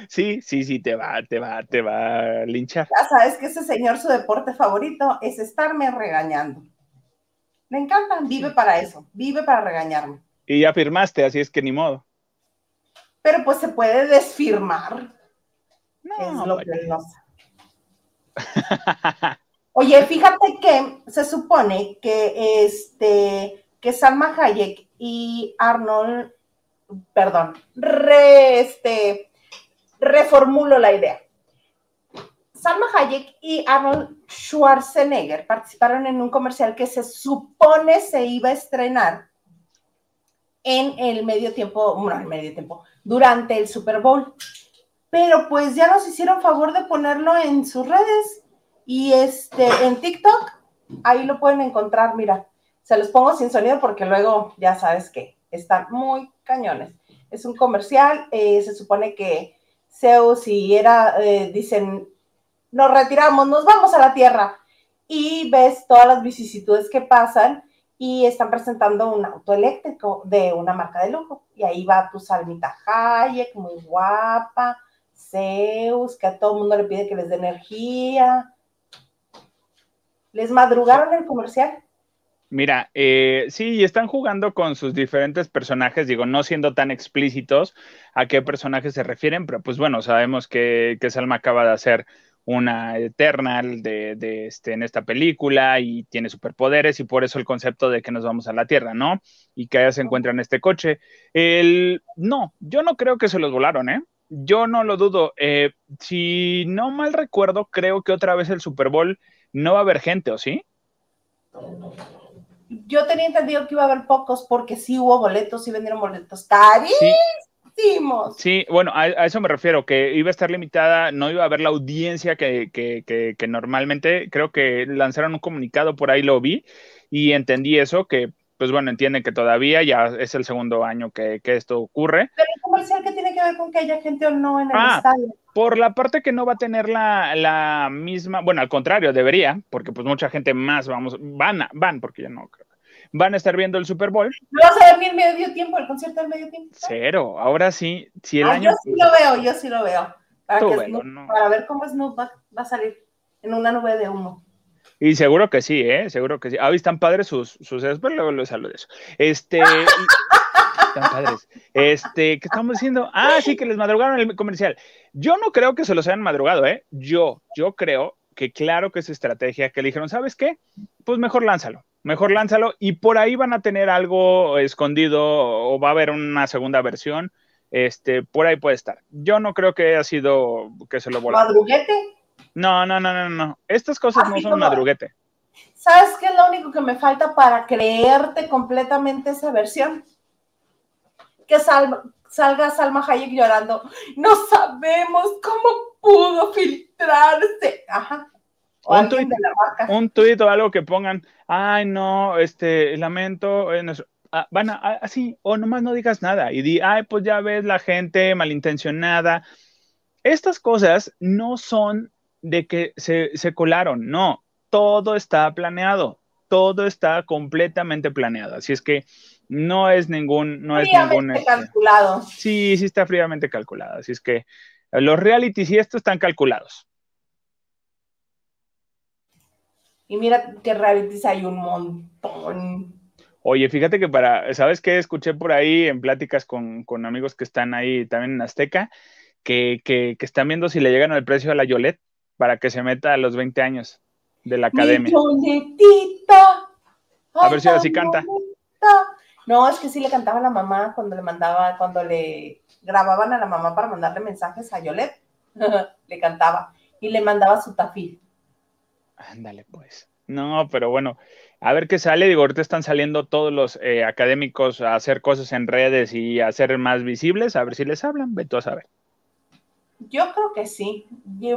sí, sí, sí, te va, te va, te va a linchar. Ya sabes que ese señor, su deporte favorito es estarme regañando. Me encanta, vive para eso, vive para regañarme. Y ya firmaste, así es que ni modo pero pues se puede desfirmar. No, es lo Oye, fíjate que se supone que este que Salma Hayek y Arnold, perdón, este, reformulo la idea. Salma Hayek y Arnold Schwarzenegger participaron en un comercial que se supone se iba a estrenar en el medio tiempo, bueno, el medio tiempo, durante el Super Bowl. Pero pues ya nos hicieron favor de ponerlo en sus redes y este en TikTok, ahí lo pueden encontrar, mira, se los pongo sin sonido porque luego ya sabes que están muy cañones. Es un comercial, eh, se supone que Zeus y era, eh, dicen, nos retiramos, nos vamos a la Tierra. Y ves todas las vicisitudes que pasan y están presentando un auto eléctrico de una marca de lujo. Y ahí va tu Salmita Hayek, muy guapa, Zeus, que a todo el mundo le pide que les dé energía. ¿Les madrugaron el comercial? Mira, eh, sí, están jugando con sus diferentes personajes, digo, no siendo tan explícitos a qué personajes se refieren, pero pues bueno, sabemos que, que Salma acaba de hacer una Eternal de, de, este, en esta película y tiene superpoderes y por eso el concepto de que nos vamos a la Tierra, ¿no? Y que ella se encuentra en este coche. El, no, yo no creo que se los volaron, ¿eh? Yo no lo dudo. Eh, si no mal recuerdo, creo que otra vez el Super Bowl no va a haber gente, ¿o sí? Yo tenía entendido que iba a haber pocos porque sí hubo boletos, sí vendieron boletos carísimos. Sí, bueno, a, eso me refiero, que iba a estar limitada, no iba a haber la audiencia que, que, que, que normalmente, creo que lanzaron un comunicado, por ahí lo vi y entendí eso, que pues bueno, entienden que todavía ya es el segundo año que, que esto ocurre. Pero el comercial que tiene que ver con que haya gente o no en el ah, estadio. Por la parte que no va a tener la, la, misma, bueno, al contrario, debería, porque pues mucha gente más vamos, van, a, van, porque ya no creo. Van a estar viendo el Super Bowl. ¿No vas a el medio tiempo, el concierto del medio tiempo? Cero, ahora sí, si el ah, año. Yo sí lo veo, yo sí lo veo. Para, que Snoop, no. para ver cómo Snoop va, va a salir en una nube de humo. Y seguro que sí, ¿eh? Seguro que sí. Ah, están padres sus, sus pero luego les hablo de eso. Este, están padres. Este, ¿qué estamos diciendo? Ah, sí, que les madrugaron el comercial. Yo no creo que se los hayan madrugado, ¿eh? Yo, yo creo que claro que es estrategia, que le dijeron, ¿sabes qué? Pues mejor lánzalo, mejor lánzalo y por ahí van a tener algo escondido o va a haber una segunda versión. Este, por ahí puede estar. Yo no creo que haya sido que se lo volaron. ¿Madruguete? No, no, no, no, no. Estas cosas Así no son como, madruguete. ¿Sabes qué es lo único que me falta para creerte completamente esa versión? Que sal, salga Salma Hayek llorando. No sabemos cómo pudo filtrarse. Ajá. O un, tuit, un tuit o algo que pongan, ay no, este, lamento, eh, ah, van a, así, o nomás no digas nada y di, ay, pues ya ves la gente malintencionada. Estas cosas no son de que se, se colaron, no, todo está planeado, todo está completamente planeado, así es que no es ningún, no es ningún este, calculado. Sí, sí está fríamente calculado, así es que los realities y esto están calculados. Y mira qué realities hay un montón. Oye, fíjate que para, ¿sabes qué? Escuché por ahí en pláticas con, con amigos que están ahí también en Azteca, que, que, que, están viendo si le llegan al precio a la Yolet para que se meta a los 20 años de la academia. A ver si ahora sí canta. No, es que sí le cantaba a la mamá cuando le mandaba, cuando le grababan a la mamá para mandarle mensajes a Yolet. le cantaba y le mandaba su tafil. Ándale, pues. No, pero bueno, a ver qué sale. Digo, ahorita están saliendo todos los eh, académicos a hacer cosas en redes y a ser más visibles. A ver si les hablan. Ve tú a saber. Yo creo que sí.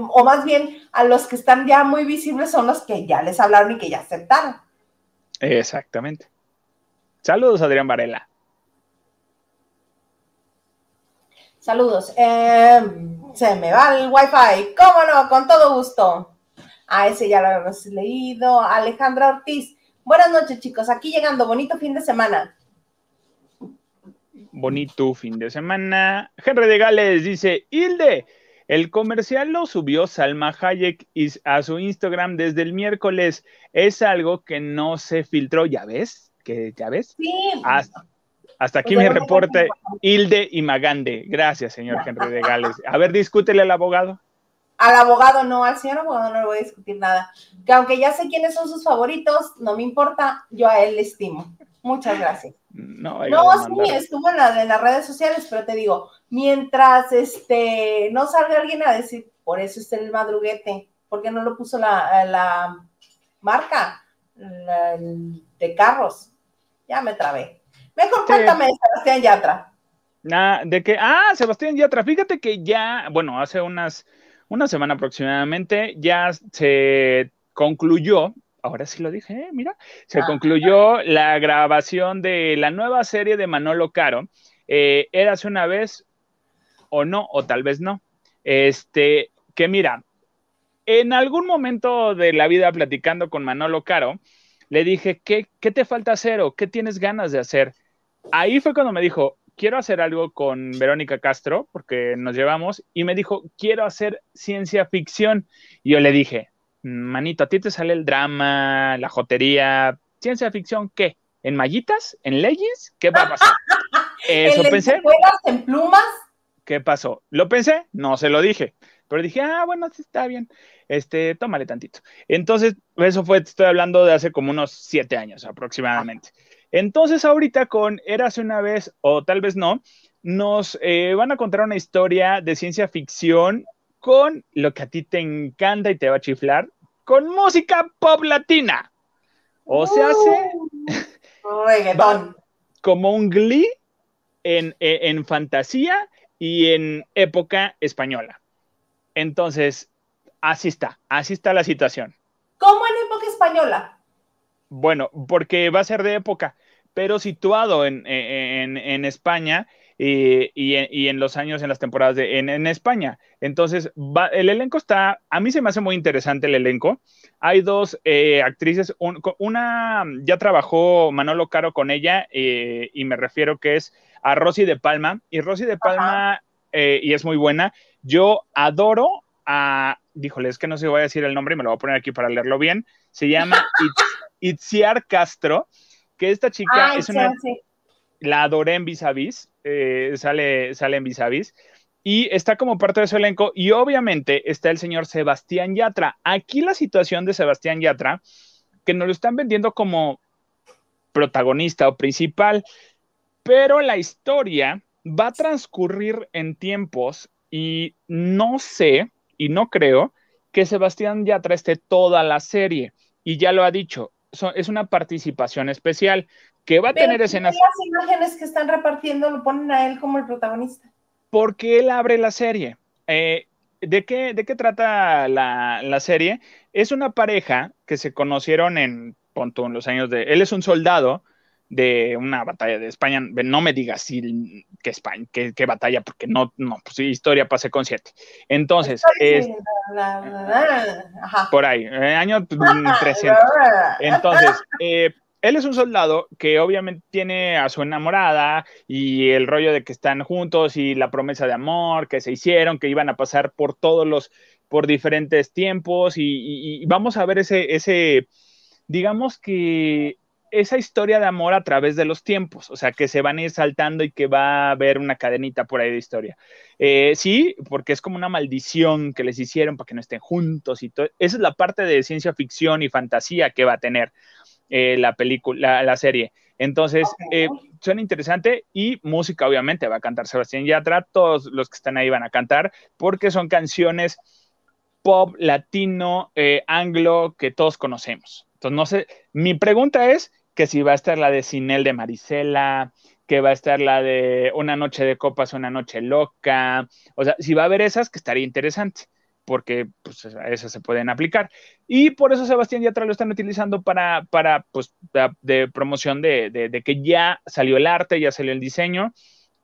O más bien, a los que están ya muy visibles son los que ya les hablaron y que ya aceptaron. Exactamente. Saludos, Adrián Varela. Saludos. Eh, se me va el wifi. ¿Cómo no? Con todo gusto. A ese ya lo hemos leído. Alejandra Ortiz. Buenas noches, chicos. Aquí llegando. Bonito fin de semana. Bonito fin de semana. Henry de Gales dice, Hilde, el comercial lo subió Salma Hayek a su Instagram desde el miércoles. Es algo que no se filtró, ¿ya ves? ¿Que, ¿Ya ves? Sí. Hasta, hasta aquí pues mi reporte, Hilde y Magande. Gracias, señor Henry de Gales. A ver, discútele al abogado. Al abogado no, al señor abogado no le voy a discutir nada. Que aunque ya sé quiénes son sus favoritos, no me importa, yo a él le estimo. Muchas gracias. No, no sí, estuvo en, la, en, las redes sociales, pero te digo, mientras este no salga alguien a decir, por eso está el madruguete, ¿por qué no lo puso la, la marca la, de carros? Ya me trabé. Mejor cuéntame, Sebastián Yatra. Ah, de que, ah, Sebastián Yatra, fíjate que ya, bueno, hace unas, una semana aproximadamente, ya se concluyó ahora sí lo dije, ¿eh? mira, se ah. concluyó la grabación de la nueva serie de Manolo Caro. Eh, Érase una vez o no, o tal vez no. Este, que mira, en algún momento de la vida platicando con Manolo Caro, le dije, ¿qué, ¿qué te falta hacer o qué tienes ganas de hacer? Ahí fue cuando me dijo, quiero hacer algo con Verónica Castro, porque nos llevamos, y me dijo, quiero hacer ciencia ficción. Y yo le dije, manito, a ti te sale el drama, la jotería, ciencia ficción, ¿qué? ¿En mallitas? ¿En leyes? ¿Qué va a pasar? Eso ¿En pensé. ¿En plumas? ¿Qué pasó? ¿Lo pensé? No se lo dije. Pero dije, ah, bueno, sí está bien. Este, tómale tantito. Entonces, eso fue, estoy hablando de hace como unos siete años aproximadamente. Entonces, ahorita con Érase una vez, o tal vez no, nos eh, van a contar una historia de ciencia ficción con lo que a ti te encanta y te va a chiflar, con música pop latina. O se hace reggaetón. como un glee en, en fantasía y en época española. Entonces, así está, así está la situación. ¿Cómo en época española? Bueno, porque va a ser de época, pero situado en, España y, en, los años, en las temporadas de, en, España. Entonces, el elenco está, a mí se me hace muy interesante el elenco. Hay dos eh, actrices, una ya trabajó Manolo Caro con ella eh, y me refiero que es a Rosy de Palma. Y Rosy de Palma, eh, y es muy buena, yo adoro a, díjole, es que no sé si voy a decir el nombre y me lo voy a poner aquí para leerlo bien. Se llama Itziar Castro, que esta chica es una... La adoré en Vis a Vis, eh, sale, sale en Vis y está como parte de su elenco y obviamente está el señor Sebastián Yatra. Aquí la situación de Sebastián Yatra, que nos lo están vendiendo como protagonista o principal, pero la historia va a transcurrir en tiempos y no sé y no creo que Sebastián Yatra esté toda la serie. Y ya lo ha dicho, es una participación especial que va a tener escenas. Las imágenes que están repartiendo lo ponen a él como el protagonista. Porque él abre la serie. Eh, ¿de, qué, ¿De qué trata la, la, serie? Es una pareja que se conocieron en, punto, en los años de... Él es un soldado de una batalla de España. No me digas si, que España, que, batalla, porque no, no, pues historia pasé con siete. Entonces, es, por ahí, eh, año 300. Entonces, eh, él es un soldado que obviamente tiene a su enamorada y el rollo de que están juntos y la promesa de amor que se hicieron, que iban a pasar por todos los, por diferentes tiempos y, vamos a ver ese, ese, digamos que esa historia de amor a través de los tiempos, o sea, que se van a ir saltando y que va a haber una cadenita por ahí de historia. Eh, sí, porque es como una maldición que les hicieron para que no estén juntos y todo. Esa es la parte de ciencia ficción y fantasía que va a tener eh, la película, la, serie. Entonces, eh, suena interesante y música, obviamente, va a cantar Sebastián Yatra, todos los que están ahí van a cantar, porque son canciones pop, latino, anglo, que todos conocemos. Entonces, no sé, mi pregunta es, que si va a estar la de Sinel de Marisela, que va a estar la de Una noche de copas, una noche loca. O sea, si va a haber esas, que estaría interesante, porque pues, esas se pueden aplicar. Y por eso Sebastián Yatra lo están utilizando para, para pues, de, promoción de, de, que ya salió el arte, ya salió el diseño.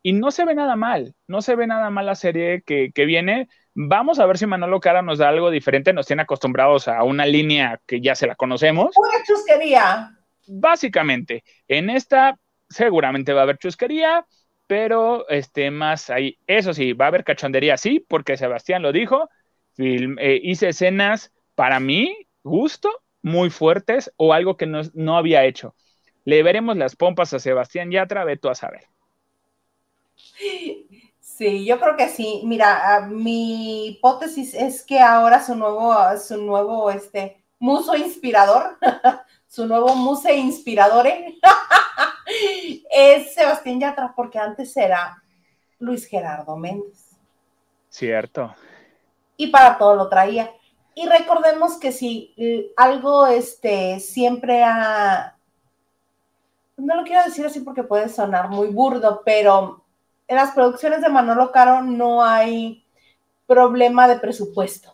Y no se ve nada mal, no se ve nada mal la serie que, que viene. Vamos a ver si Manolo Cara nos da algo diferente, nos tiene acostumbrados a una línea que ya se la conocemos. Una chusquería básicamente, en esta seguramente va a haber chusquería, pero este, más ahí, eso sí, va a haber cachondería, sí, porque Sebastián lo dijo, eh, hice escenas para mí, gusto, muy fuertes o algo que no, no había hecho. Le veremos las pompas a Sebastián Yatra, ve tú a saber. Sí, yo creo que sí. Mira, mi hipótesis es que ahora su nuevo, su nuevo este, muso inspirador su nuevo muse inspiradore es Sebastián Yatra, porque antes era Luis Gerardo Méndez. Cierto. Y para todo lo traía. Y recordemos que si algo este, siempre ha, no lo quiero decir así porque puede sonar muy burdo, pero en las producciones de Manolo Caro no hay problema de presupuesto.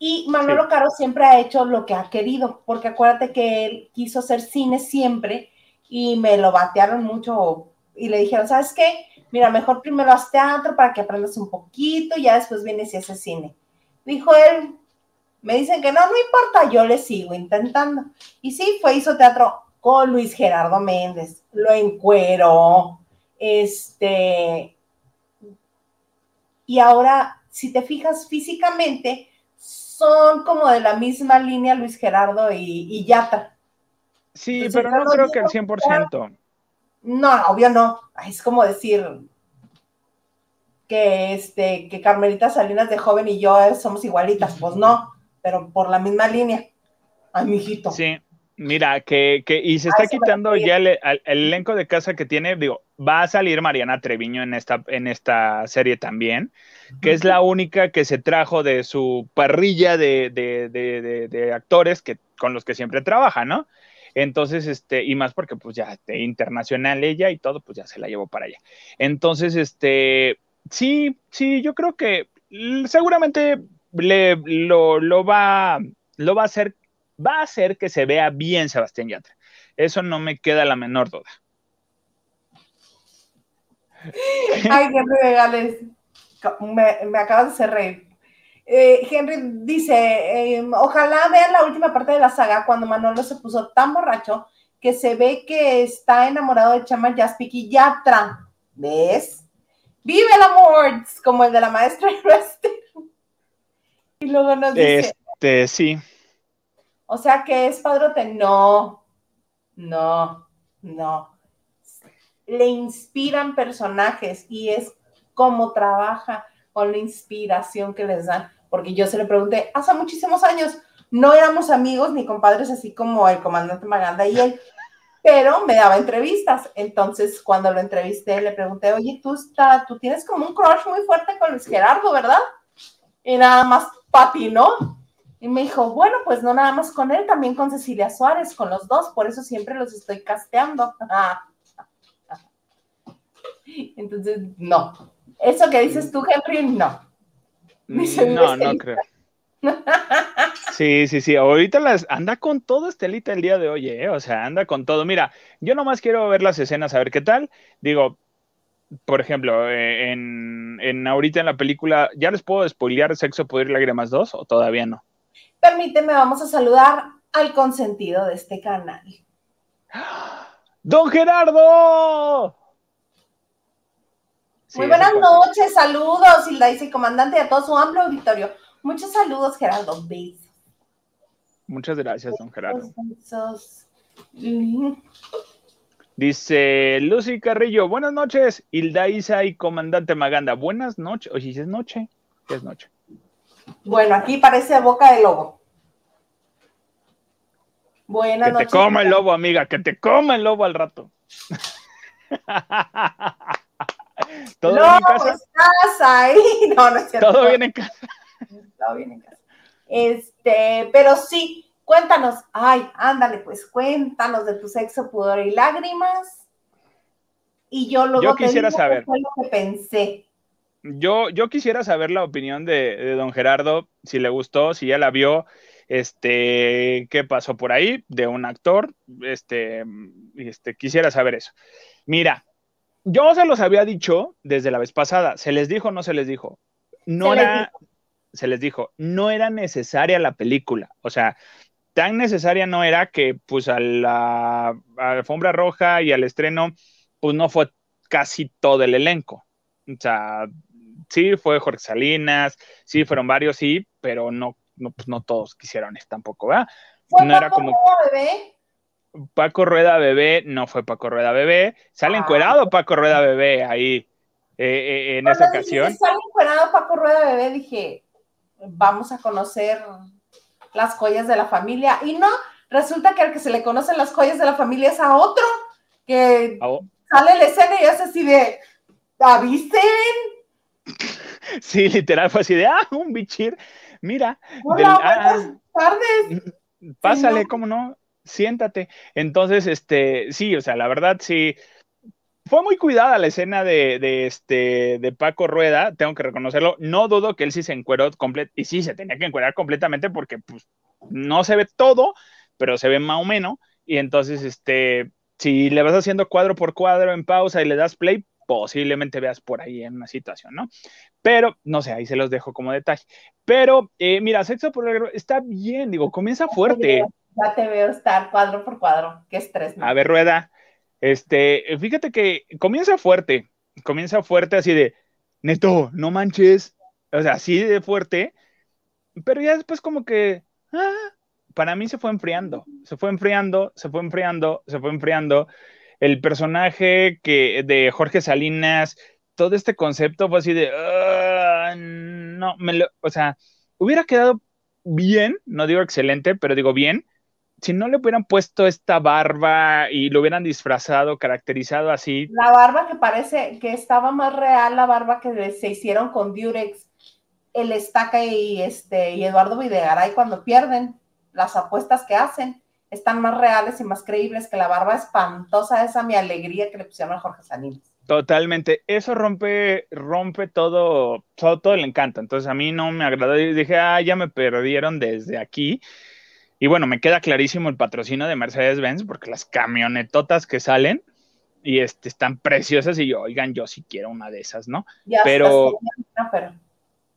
Y Manolo Caro siempre ha hecho lo que ha querido, porque acuérdate que él quiso hacer cine siempre y me lo batearon mucho y le dijeron, ¿sabes qué? Mira, mejor primero haz teatro para que aprendas un poquito y ya después vienes y haces cine. Dijo él, me dicen que no, no importa, yo le sigo intentando. Y sí, fue, hizo teatro con Luis Gerardo Méndez, lo encueró, este, y ahora, si te fijas físicamente, son como de la misma línea Luis Gerardo y, Yatra. Sí, pero no creo que al 100%. No, obvio no. Es como decir que, este, que Carmelita Salinas de joven y yo somos igualitas. Pues no, pero por la misma línea. Ay, mijito. Sí, mira, que, que y se está quitando ya el, elenco de casa que tiene, digo, va a salir Mariana Treviño en esta, en esta serie también, que es la única que se trajo de su parrilla de, de, de, de actores que, con los que siempre trabaja, ¿no? Entonces, este, y más porque pues ya internacional ella y todo, pues ya se la llevó para allá. Entonces, este, sí, sí, yo creo que seguramente le, lo, lo, va, lo va a hacer, va a hacer que se vea bien Sebastián Yatra. Eso no me queda la menor duda. Ay, qué regales. Me, me acabas de hacer reír. Eh, Henry dice, em, ojalá vean la última parte de la saga cuando Manolo se puso tan borracho que se ve que está enamorado de Chama Jaspic y Yatra. ¿Ves? Vive el amor, como el de la maestra Y luego nos dice... Este, sí. O sea que es padrote. No, no, no. Le inspiran personajes y es como trabaja con la inspiración que les dan porque yo se le pregunté hace muchísimos años, no éramos amigos ni compadres así como el comandante Maganda y él, pero me daba entrevistas. Entonces, cuando lo entrevisté, le pregunté, oye, tú, está, tú tienes como un crush muy fuerte con Luis Gerardo, ¿verdad? Y nada más patinó. Y me dijo, bueno, pues no nada más con él, también con Cecilia Suárez, con los dos, por eso siempre los estoy casteando. Entonces, no. Eso que dices tú, Henry, no. Mm, no, no creo. Sí, sí, sí. Ahorita las anda con todo Estelita el día de hoy, ¿eh? O sea, anda con todo. Mira, yo nomás quiero ver las escenas a ver qué tal. Digo, por ejemplo, eh, en, en ahorita en la película, ¿ya les puedo spoilear Sexo, Poder y Lágrimas 2 o todavía no? Permíteme, vamos a saludar al consentido de este canal. ¡Don Gerardo! Muy buenas noches, saludos, Hilda y comandante, y a todo su amplio auditorio. Muchos saludos, Gerardo. Muchas gracias, don Gerardo. Dice Lucy Carrillo, buenas noches, Hilda Isa y comandante Maganda. Buenas noches. Oye, si es noche, ¿qué es noche? Bueno, aquí parece boca de lobo. Buenas noches. Que te coma el lobo, amiga, que te coma el lobo al rato. ¿Todo no, bien en casa? Estás ahí. No, no es cierto. Todo bien en casa. Todo bien en casa. Este, pero sí, cuéntanos. Ay, ándale, pues cuéntanos de tu sexo, pudor y lágrimas. Y yo luego yo quisiera saber. Fue lo que pensé. Yo, yo quisiera saber la opinión de, de, don Gerardo, si le gustó, si ya la vio, este, qué pasó por ahí de un actor, este, este, quisiera saber eso. Mira, yo se los había dicho desde la vez pasada. ¿Se les dijo o no se les dijo? No era, se les dijo, no era necesaria la película. O sea, tan necesaria no era que pues a la, alfombra roja y al estreno, pues no fue casi todo el elenco. O sea, sí fue Jorge Salinas, sí fueron varios, sí, pero no, no, pues no todos quisieron tampoco, ¿verdad? no era como... bebé? Paco Rueda Bebé no fue Paco Rueda Bebé. Sale ah. encuerado Paco Rueda Bebé ahí eh, eh, en esa ocasión. Sale encuerado Paco Rueda Bebé, dije, vamos a conocer las joyas de la familia. Y no, resulta que al que se le conocen las joyas de la familia es a otro, que ah, sale la escena y es así de, avisen. Sí, literal, fue así de, ah, un bichir. Mira. Hola, buenas ah, tardes. Pásale, ¿cómo no? Siéntate. Entonces, este, sí, o sea, la verdad sí. Fue muy cuidada la escena de, este, de Paco Rueda, tengo que reconocerlo. No dudo que él sí se encueró completo, y sí, se tenía que encuerar completamente porque pues, no se ve todo, pero se ve más o menos. Y entonces, este, si le vas haciendo cuadro por cuadro en pausa y le das play, posiblemente veas por ahí en una situación, ¿no? Pero, no sé, ahí se los dejo como detalle. Pero, eh, mira, Sexo por el está bien, digo, comienza fuerte. Ya te veo estar cuadro por cuadro, qué estrés. A ver, Rueda, este, fíjate que comienza fuerte, comienza fuerte así de, neto, no manches, o sea, así de fuerte, pero ya después como que, ah, para mí se fue enfriando, se fue enfriando, se fue enfriando, se fue enfriando. El personaje que de Jorge Salinas, todo este concepto fue así de, ah, no, me lo, o sea, hubiera quedado bien, no digo excelente, pero digo bien, si no le hubieran puesto esta barba y lo hubieran disfrazado, caracterizado así. La barba que parece que estaba más real, la barba que se hicieron con Durex, el Estaca y, este, y Eduardo Videgaray cuando pierden las apuestas que hacen están más reales y más creíbles que la barba espantosa esa mi alegría que le pusieron a Jorge Salinas. Totalmente, eso rompe, rompe todo, todo, todo el encanto. Entonces a mí no me agradó y dije, ah, ya me perdieron desde aquí. Y bueno, me queda clarísimo el patrocinio de Mercedes-Benz porque las camionetotas que salen y este, están preciosas y yo, oigan, yo sí quiero una de esas, ¿no? pero... pero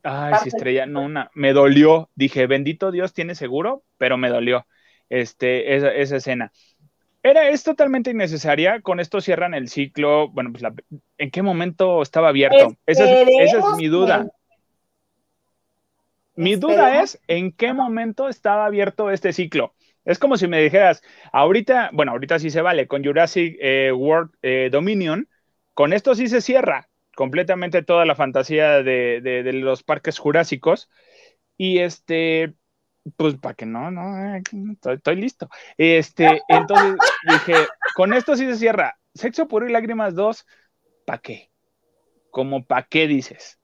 Ay, si estrella, no, una, me dolió. Dije, bendito Dios, tiene seguro, pero me dolió este, esa, escena. Era, es totalmente innecesaria. Con esto cierran el ciclo. Bueno, pues, ¿en qué momento estaba abierto? Esa es, mi duda. Mi duda es en qué momento estaba abierto este ciclo. Es como si me dijeras, ahorita, bueno, ahorita sí se vale, con Jurassic eh, World eh, Dominion, con esto sí se cierra completamente toda la fantasía de, los parques jurásicos. Y este, pues para que no, no, eh, estoy, listo. Este, entonces dije, con esto sí se cierra. Sexo puro y lágrimas 2, ¿para qué? Como para qué dices.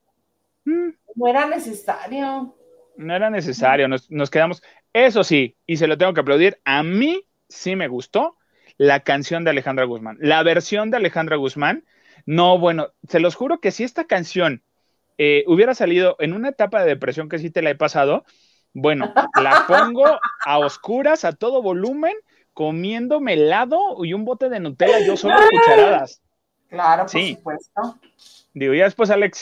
No era necesario. No era necesario, nos, nos quedamos. Eso sí, y se lo tengo que aplaudir, a mí sí me gustó la canción de Alejandra Guzmán. La versión de Alejandra Guzmán no, bueno, se los juro que si esta canción eh, hubiera salido en una etapa de depresión que sí te la he pasado, bueno, la pongo a oscuras, a todo volumen, comiéndome helado y un bote de Nutella yo solo cucharadas. Claro, por supuesto. Digo, ya después Alex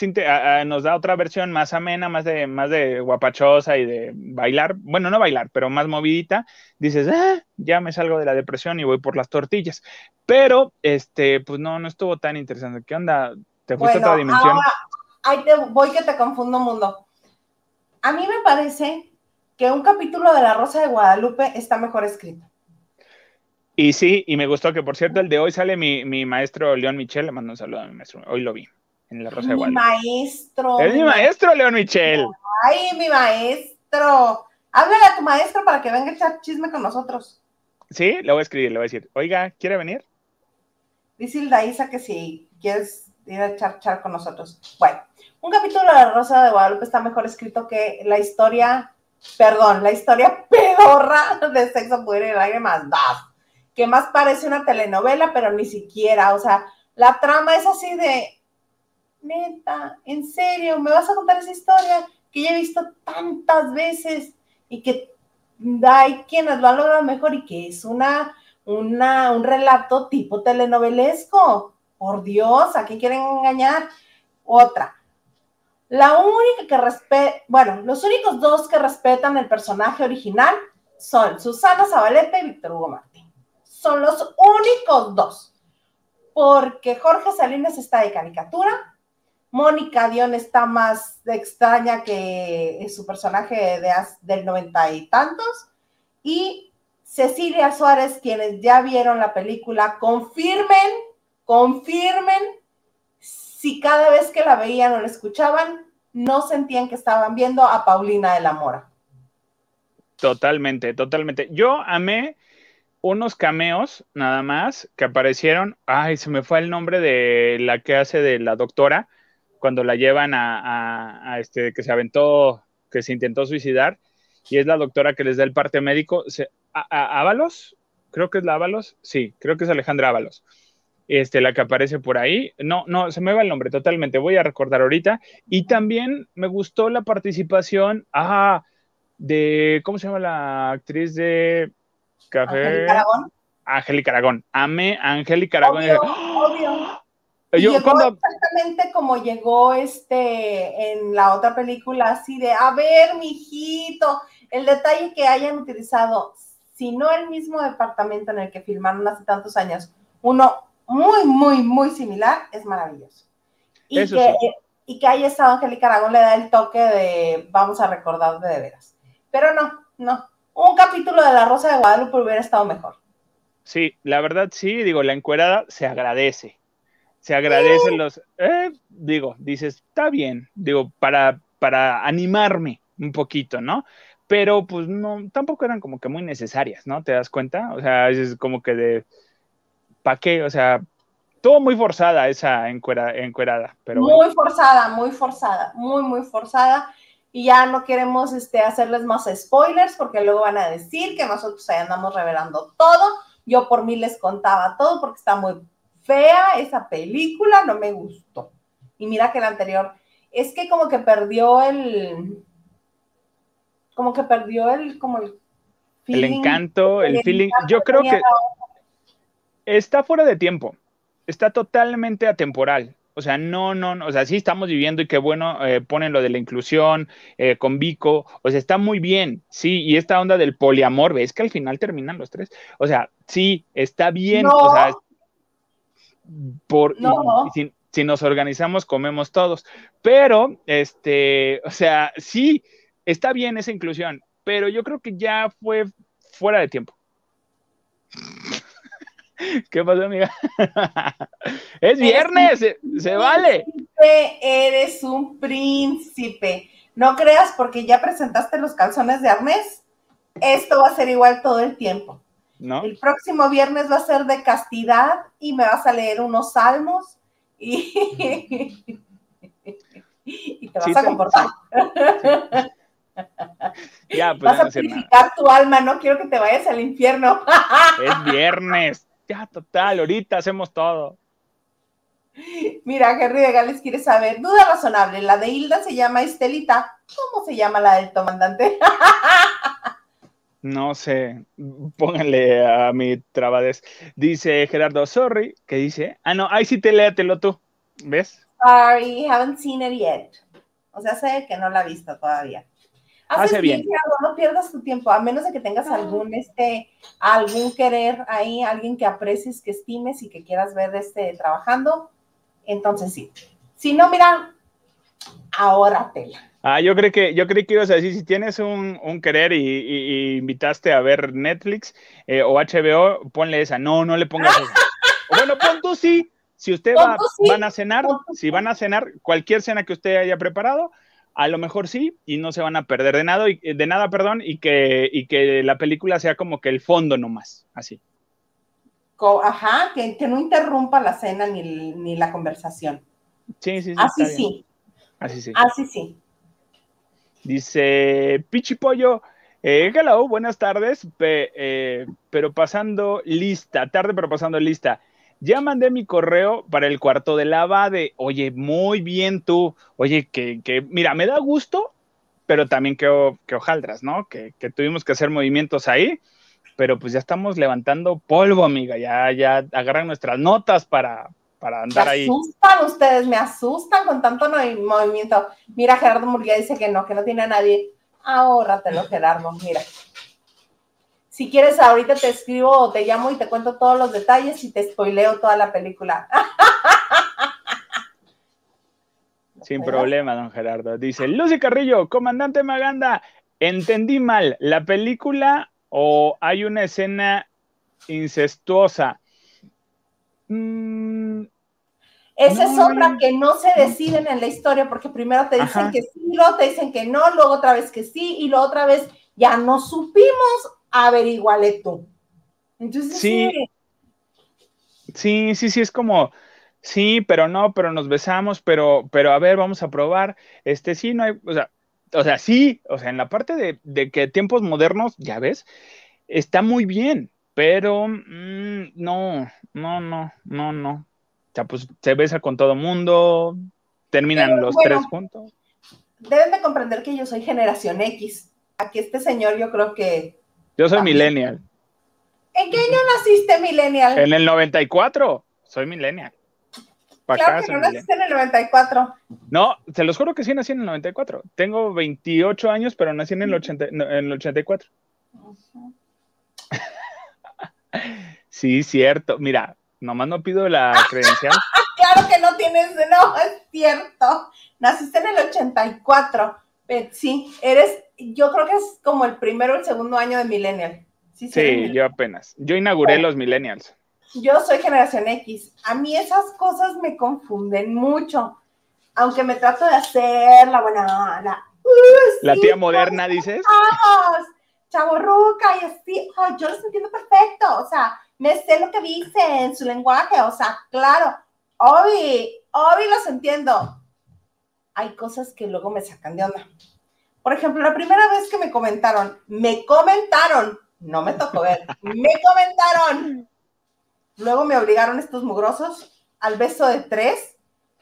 nos da otra versión más amena, más de, más de guapachosa y de bailar. Bueno, no bailar, pero más movidita. Dices, ah, ya me salgo de la depresión y voy por las tortillas. Pero, este, pues no, no estuvo tan interesante. ¿Qué onda? ¿Te fuiste a otra dimensión? ahí te voy que te confundo mundo. A mí me parece que un capítulo de La Rosa de Guadalupe está mejor escrito. Y sí, y me gustó que, por cierto, el de hoy sale mi, mi maestro León Michel. Le mando un saludo a mi maestro. Hoy lo vi en la Rosa de Mi maestro. Es mi maestro, León Michel. Ay, mi maestro. Háblale a tu maestro para que venga a echar chisme con nosotros. Sí, le voy a escribir, le voy a decir, oiga, ¿quiere venir? Dice Hilda que si quieres ir a echar char con nosotros. Bueno, un capítulo de La Rosa de Guadalupe está mejor escrito que la historia, perdón, la historia pedorra de Sexo, Poder y Lágrimas más que más parece una telenovela, pero ni siquiera, o sea, la trama es así de, neta, en serio, me vas a contar esa historia que ya he visto tantas veces y que hay quienes lo han logrado mejor y que es una, una, un relato tipo telenovelesco. Por Dios, ¿a qué quieren engañar? Otra. La única que respeta, bueno, los únicos dos que respetan el personaje original son Susana Zabaleta y Víctor Hugo Martín. Son los únicos dos. Porque Jorge Salinas está de caricatura Mónica Dion está más extraña que su personaje de, del noventa y tantos. Y Cecilia Suárez, quienes ya vieron la película, confirmen, confirmen si cada vez que la veían o la escuchaban, no sentían que estaban viendo a Paulina de la Mora. Totalmente, totalmente. Yo amé unos cameos nada más que aparecieron. Ay, se me fue el nombre de la que hace de la doctora cuando la llevan a, este, que se aventó, que se intentó suicidar, y es la doctora que les da el parte médico, a, Ábalos, creo que es la Ábalos, sí, creo que es Alejandra Ábalos, este, la que aparece por ahí, no, no, se me va el nombre totalmente, voy a recordar ahorita, y también me gustó la participación, ah, de, ¿cómo se llama la actriz de Café? Angélica Aragón. Angélica Aragón. Amé Angélica Aragón. Obvio, obvio. Yo, exactamente como llegó este en la otra película, así de, a ver, mijito, el detalle que hayan utilizado, si no el mismo departamento en el que filmaron hace tantos años, uno muy, muy, muy similar, es maravilloso. Y, que, y que haya estado Angélica Aragón le da el toque de vamos a recordar de, de veras. Pero no, no. Un capítulo de La Rosa de Guadalupe hubiera estado mejor. Sí, la verdad sí, digo, la encuerada se agradece. Se agradecen los, eh, digo, dices, está bien, digo, para, para animarme un poquito, ¿no? Pero pues no, tampoco eran como que muy necesarias, ¿no? ¿Te das cuenta? O sea, es como que de, ¿para qué? O sea, todo muy forzada esa encuerada. Pero muy forzada, muy forzada, muy, muy forzada. Y ya no queremos este, hacerles más spoilers porque luego van a decir que nosotros ahí andamos revelando todo. Yo por mí les contaba todo porque está muy fea esa película, no me gustó. Y mira que la anterior, es que como que perdió el, como que perdió el, como el, el encanto, el, feeling. Yo creo que está fuera de tiempo, está totalmente atemporal. O sea, no, no, no, o sea, sí estamos viviendo y qué bueno eh, ponen lo de la inclusión eh, con Vico, o sea, está muy bien, sí, y esta onda del poliamor, ves que al final terminan los tres, o sea, sí, está bien, o sea, por, si, nos organizamos, comemos todos. Pero, este, o sea, sí, está bien esa inclusión, pero yo creo que ya fue fuera de tiempo. ¿Qué pasó, amiga? es viernes, se, vale. Eres un príncipe. No creas porque ya presentaste los calzones de arnés. Esto va a ser igual todo el tiempo. El próximo viernes va a ser de castidad y me vas a leer unos salmos y, te vas a comportar. Ya, pues, vas a purificar tu alma, no quiero que te vayas al infierno. es viernes, ya total, ahorita hacemos todo. Mira, Henry de Gales quiere saber, duda razonable, la de Hilda se llama Estelita, ¿cómo se llama la del comandante? No sé, pónganle a mi trabades. Dice Gerardo, sorry, ¿qué dice? Ah, no, ahí sí te léatelo tú, ¿ves? Sorry, haven't seen it yet. O sea, sé que no la ha visto todavía. Hace bien. no pierdas tu tiempo, a menos de que tengas algún, este, algún querer ahí, alguien que aprecies, que estimes y que quieras ver este, trabajando, entonces sí. Si no, mira, ahora tela. Ah, yo creo que, yo creí que ibas a decir, si tienes un, querer y, invitaste a ver Netflix eh, o HBO, ponle esa. No, no le pongas esa. bueno, pon tú sí. Si usted va, van a cenar, si van a cenar, cualquier cena que usted haya preparado, a lo mejor sí, y no se van a perder de nada, de nada, perdón, y que, y que la película sea como que el fondo nomás, así. Ajá, que, no interrumpa la cena ni, la conversación. Sí, sí, sí. Así sí. Así sí. Así sí. Dice Pichipollo, eh, hello, buenas tardes, eh, pero pasando lista, tarde pero pasando lista. Ya mandé mi correo para el cuarto de la de, Oye, muy bien tú. Oye, que, que mira, me da gusto, pero también que, que hojaldras, ¿no? Que, que, tuvimos que hacer movimientos ahí, pero pues ya estamos levantando polvo, amiga. Ya, ya agarran nuestras notas para, para andar ahí. Me asustan ustedes, me asustan con tanto movimiento. Mira, Gerardo Murguía dice que no, que no tiene a nadie. Ahórratelo, Gerardo, mira. Si quieres, ahorita te escribo o te llamo y te cuento todos los detalles y te spoileo toda la película. Sin problema, don Gerardo. Dice Lucy Carrillo, comandante Maganda, entendí mal, ¿la película o hay una escena incestuosa? Mm, esa es otra que no se deciden en la historia, porque primero te dicen que sí, luego te dicen que no, luego otra vez que sí, y luego otra vez ya no supimos, averiguale tú. Entonces, sí. Sí, sí, sí, es como, sí, pero no, pero nos besamos, pero, pero a ver, vamos a probar. Este, sí, no hay, o sea, o sea, sí, o sea, en la parte de, de que tiempos modernos, ya ves, está muy bien, pero mm, no, no, no, no, no. Sea, pues se besa con todo mundo, terminan los tres juntos. Deben de comprender que yo soy generación X. Aquí este señor yo creo que... Yo soy millennial. ¿En qué año naciste, millennial? En el 94, soy millennial. claro que no naciste en el 94. No, te los juro que sí nací en el 94. Tengo 28 años, pero nací en el, 80, en el 84. sí, cierto. Mira, nomás no pido la credencial. claro que no tienes, no, es cierto. Naciste en el 84. Sí, eres, yo creo que es como el primero o el segundo año de Millennial. Sí, sí yo apenas. Yo inauguré los Millennials. Yo soy generación X. A mí esas cosas me confunden mucho. Aunque me trato de hacer la buena, la, la tía moderna, dices. Chaborruca y así. yo los entiendo perfecto. O sea, me sé lo que dice en su lenguaje. O sea, claro. Obi, Obi los entiendo. Hay cosas que luego me sacan de onda. Por ejemplo, la primera vez que me comentaron, me comentaron, no me tocó ver, me comentaron Luego me obligaron estos mugrosos al beso de tres.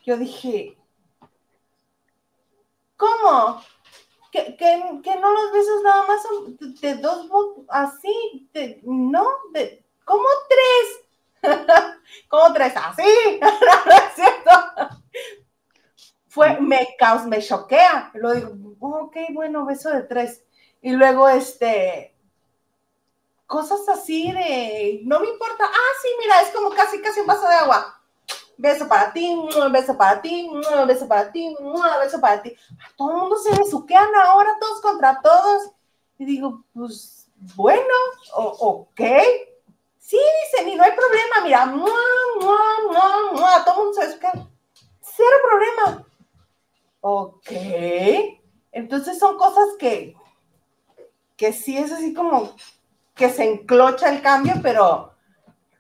Yo dije, ¿cómo? Que, no los besos nada más son de, dos así, no, de, ¿cómo tres? ¿Cómo tres? Así, no, es cierto. Fue, me caos, me choquea. Lo digo, ok, bueno, beso de tres. Y luego, este, cosas así de, no me importa, ah, sí, mira, es como casi, casi un vaso de agua. Beso para ti, beso para ti, beso para ti, beso para ti. Todo el mundo se besuquean ahora, todos contra todos. Y digo, pues, bueno, ok. Sí, dicen, y no hay problema, mira, todo el mundo se besuquea. Cero problema. Ok. Entonces son cosas que, que sí es así como, que se enclocha el cambio, pero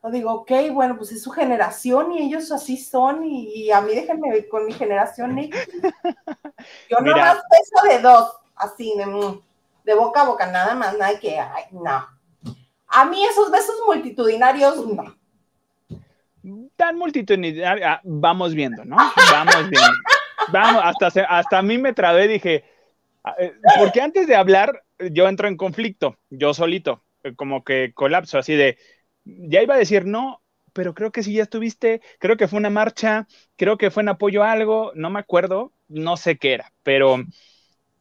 yo digo, ok, bueno, pues es su generación y ellos así son y, a mí déjenme con mi generación. Yo no más beso de dos, así, de, boca a boca, nada más, nada que, ay, no. A mí esos besos multitudinarios, no. Tan multitudinarios, ah, vamos viendo, ¿no? Vamos viendo. Vamos, hasta, hasta a mí me trabé, dije, ah, eh, porque antes de hablar, yo entro en conflicto, yo solito como que colapso, así de, ya iba a decir no, pero creo que sí ya estuviste, creo que fue una marcha, creo que fue en apoyo a algo, no me acuerdo, no sé qué era, pero,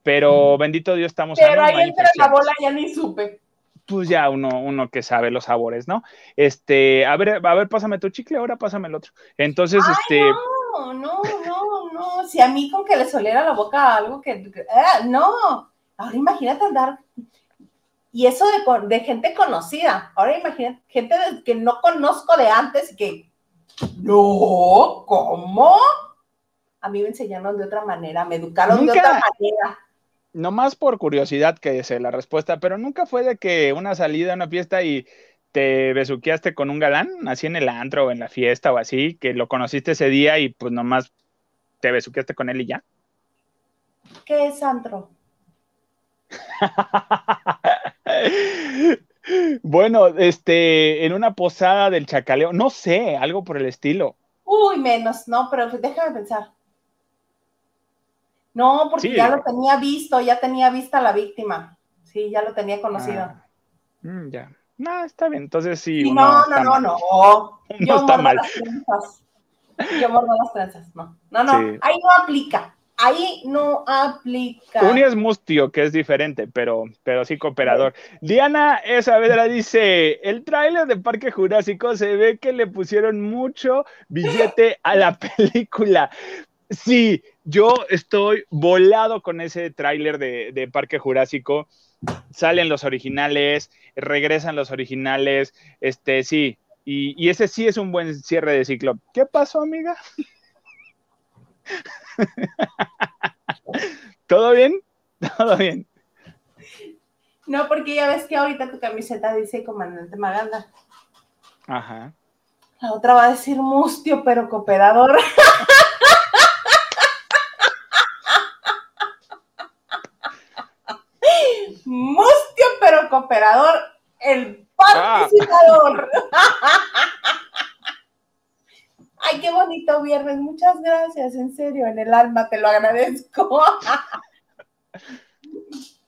pero bendito Dios estamos. Pero ahí entra la bola, ya ni supe. Pues ya uno, uno que sabe los sabores, ¿no? Este, a ver, a ver, pásame tu chicle, ahora pásame el otro. Entonces, este. No, no, no, no. Si a mí con que le soliera la boca algo que. Eh, no. Ahora imagínate andar y eso de, de gente conocida. Ahora imagínate, gente que no conozco de antes y que, no, ¿cómo? A mí me enseñaron de otra manera, me educaron de otra manera. No más por curiosidad que sé la respuesta, pero nunca fue de que una salida, una fiesta y te besuqueaste con un galán, así en el antro o en la fiesta o así, que lo conociste ese día y pues nomás te besuqueaste con él y ya. ¿Qué es antro? bueno, este, en una posada del chacaleo, no sé, algo por el estilo. Uy, menos, no, pero déjame pensar. No, porque ya lo tenía visto, ya tenía vista la víctima. Sí, ya lo tenía conocido. Ah, mm, ya. No, está bien. Entonces sí. no, no, no, no. Yo está mal. Las trenzas. Yo mordo las trenzas. No, no, no. Ahí no aplica ahí no aplica. Uni es mustio, que es diferente, pero, pero sí cooperador. Diana Esavedra dice, el tráiler de Parque Jurásico se ve que le pusieron mucho billete a la película. Sí, yo estoy volado con ese tráiler de, Parque Jurásico. Salen los originales, regresan los originales, este, sí, y, y ese sí es un buen cierre de ciclo. ¿Qué pasó, amiga? ¿Todo bien? ¿Todo bien? No, porque ya ves que ahorita tu camiseta dice comandante Maganda. Ajá. La otra va a decir mustio, pero cooperador. El ah. participador. Ay, qué bonito viernes. Muchas gracias, en serio, en el alma te lo agradezco.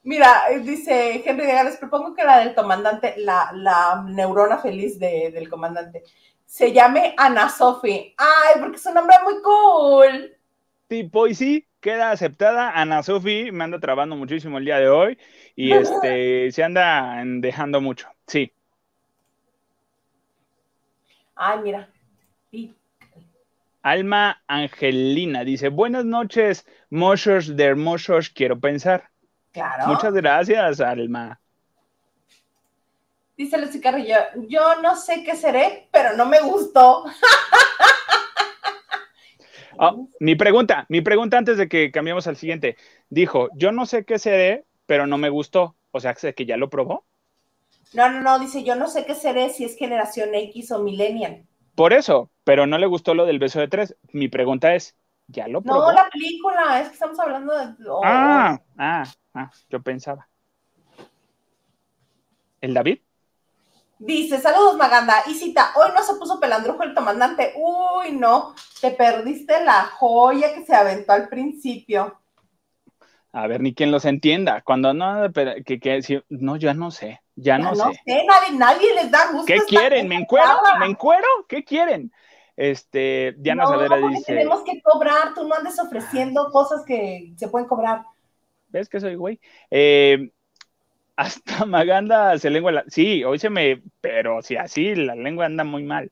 Mira, dice Henry de les propongo que la del comandante, la, neurona feliz del comandante, se llame Ana Sofi. Ay, porque es un nombre muy cool. Tipo, y sí, queda aceptada. Ana Sofi me anda trabando muchísimo el día de hoy y este se anda dejando mucho. Sí. Ay, mira. Alma Angelina dice: Buenas noches, moshos de hermosos, quiero pensar. Claro. Muchas gracias, Alma. Dice Lucy Carrillo: Yo no sé qué seré, pero no me gustó. Oh, mi pregunta, mi pregunta antes de que cambiemos al siguiente. Dijo: Yo no sé qué seré, pero no me gustó. O sea, que ya lo probó. No, no, no, dice: Yo no sé qué seré si es generación X o millennial. Por eso, pero no le gustó lo del beso de tres. Mi pregunta es, ¿ya lo probó? No, la película, es que estamos hablando de... Ah, ah, ah, yo pensaba. ¿El David? Dice, saludos Maganda, y cita, hoy no se puso pelandrujo el comandante, uy no, te perdiste la joya que se aventó al principio. A ver, ni quien los entienda, cuando no, que, que, no, ya no sé. Ya, no, sé. Nadie, les da gusto. ¿Qué quieren? ¿Me encuero? ¿Me encuero? ¿Qué quieren? Este, Diana no, Savera dice. Tenemos que cobrar, tú no andes ofreciendo cosas que se pueden cobrar. ¿Ves que soy güey? Eh, hasta Maganda se lengua la. Sí, hoy se me. Pero si así, la lengua anda muy mal.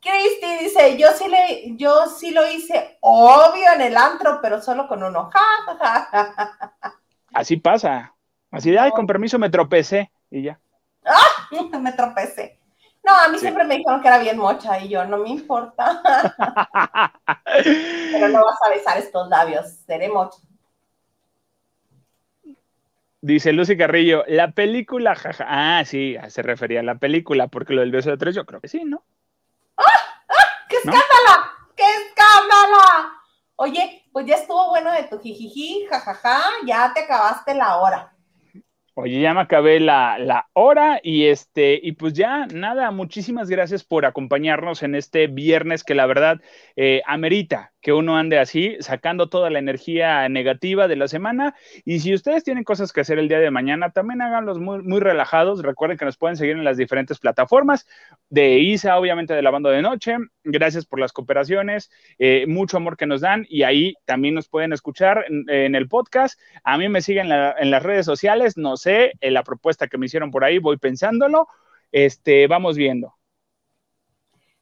Cristi dice, yo sí le, yo sí lo hice, obvio en el antro, pero solo con uno. Así pasa. Así de, ay, con permiso me tropecé y ya. ¡Ah! Me tropecé. No, a mí siempre me dijeron que era bien mocha y yo, no me importa. Pero no vas a besar estos labios, seré mocha. Dice Lucy Carrillo, la película, jaja. Ah, sí, se refería a la película, porque lo del beso de tres yo creo que sí, ¿no? ¡Ah! ¡Ah! ¡Qué escándalo! ¡Qué escándalo! Oye, pues ya estuvo bueno de tu jijiji, jajaja, ya te acabaste la hora. Oye, ya me acabé la, la, hora y este, y pues ya nada, muchísimas gracias por acompañarnos en este viernes que la verdad eh, amerita que uno ande así, sacando toda la energía negativa de la semana. Y si ustedes tienen cosas que hacer el día de mañana, también háganlos muy, muy relajados. Recuerden que nos pueden seguir en las diferentes plataformas de ISA, obviamente de Lavando de Noche. Gracias por las cooperaciones, eh, mucho amor que nos dan y ahí también nos pueden escuchar en, el podcast. A mí me siguen en las redes sociales, no sé, en la propuesta que me hicieron por ahí, voy pensándolo. Este, vamos viendo.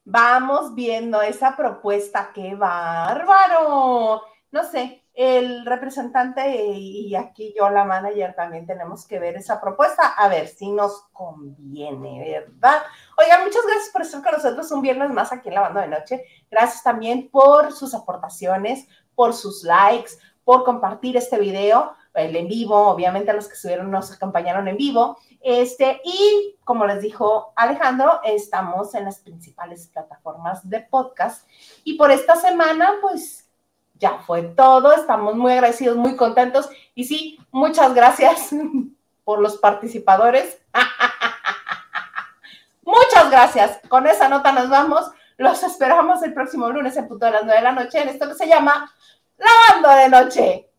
Vamos viendo esa propuesta, qué bárbaro. No sé, el representante y aquí yo, la manager, también tenemos que ver esa propuesta, a ver si nos conviene, ¿verdad? Oigan, muchas gracias por estar con nosotros un viernes más aquí en la banda de noche. Gracias también por sus aportaciones, por sus likes, por compartir este video el en vivo, obviamente los que estuvieron nos acompañaron en vivo. Este, y como les dijo Alejandro, estamos en las principales plataformas de podcast. Y por esta semana, pues ya fue todo. Estamos muy agradecidos, muy contentos. Y sí, muchas gracias por los participadores. muchas gracias. Con esa nota nos vamos. Los esperamos el próximo lunes en punto de las nueve de la noche en esto que se llama Lavando de Noche.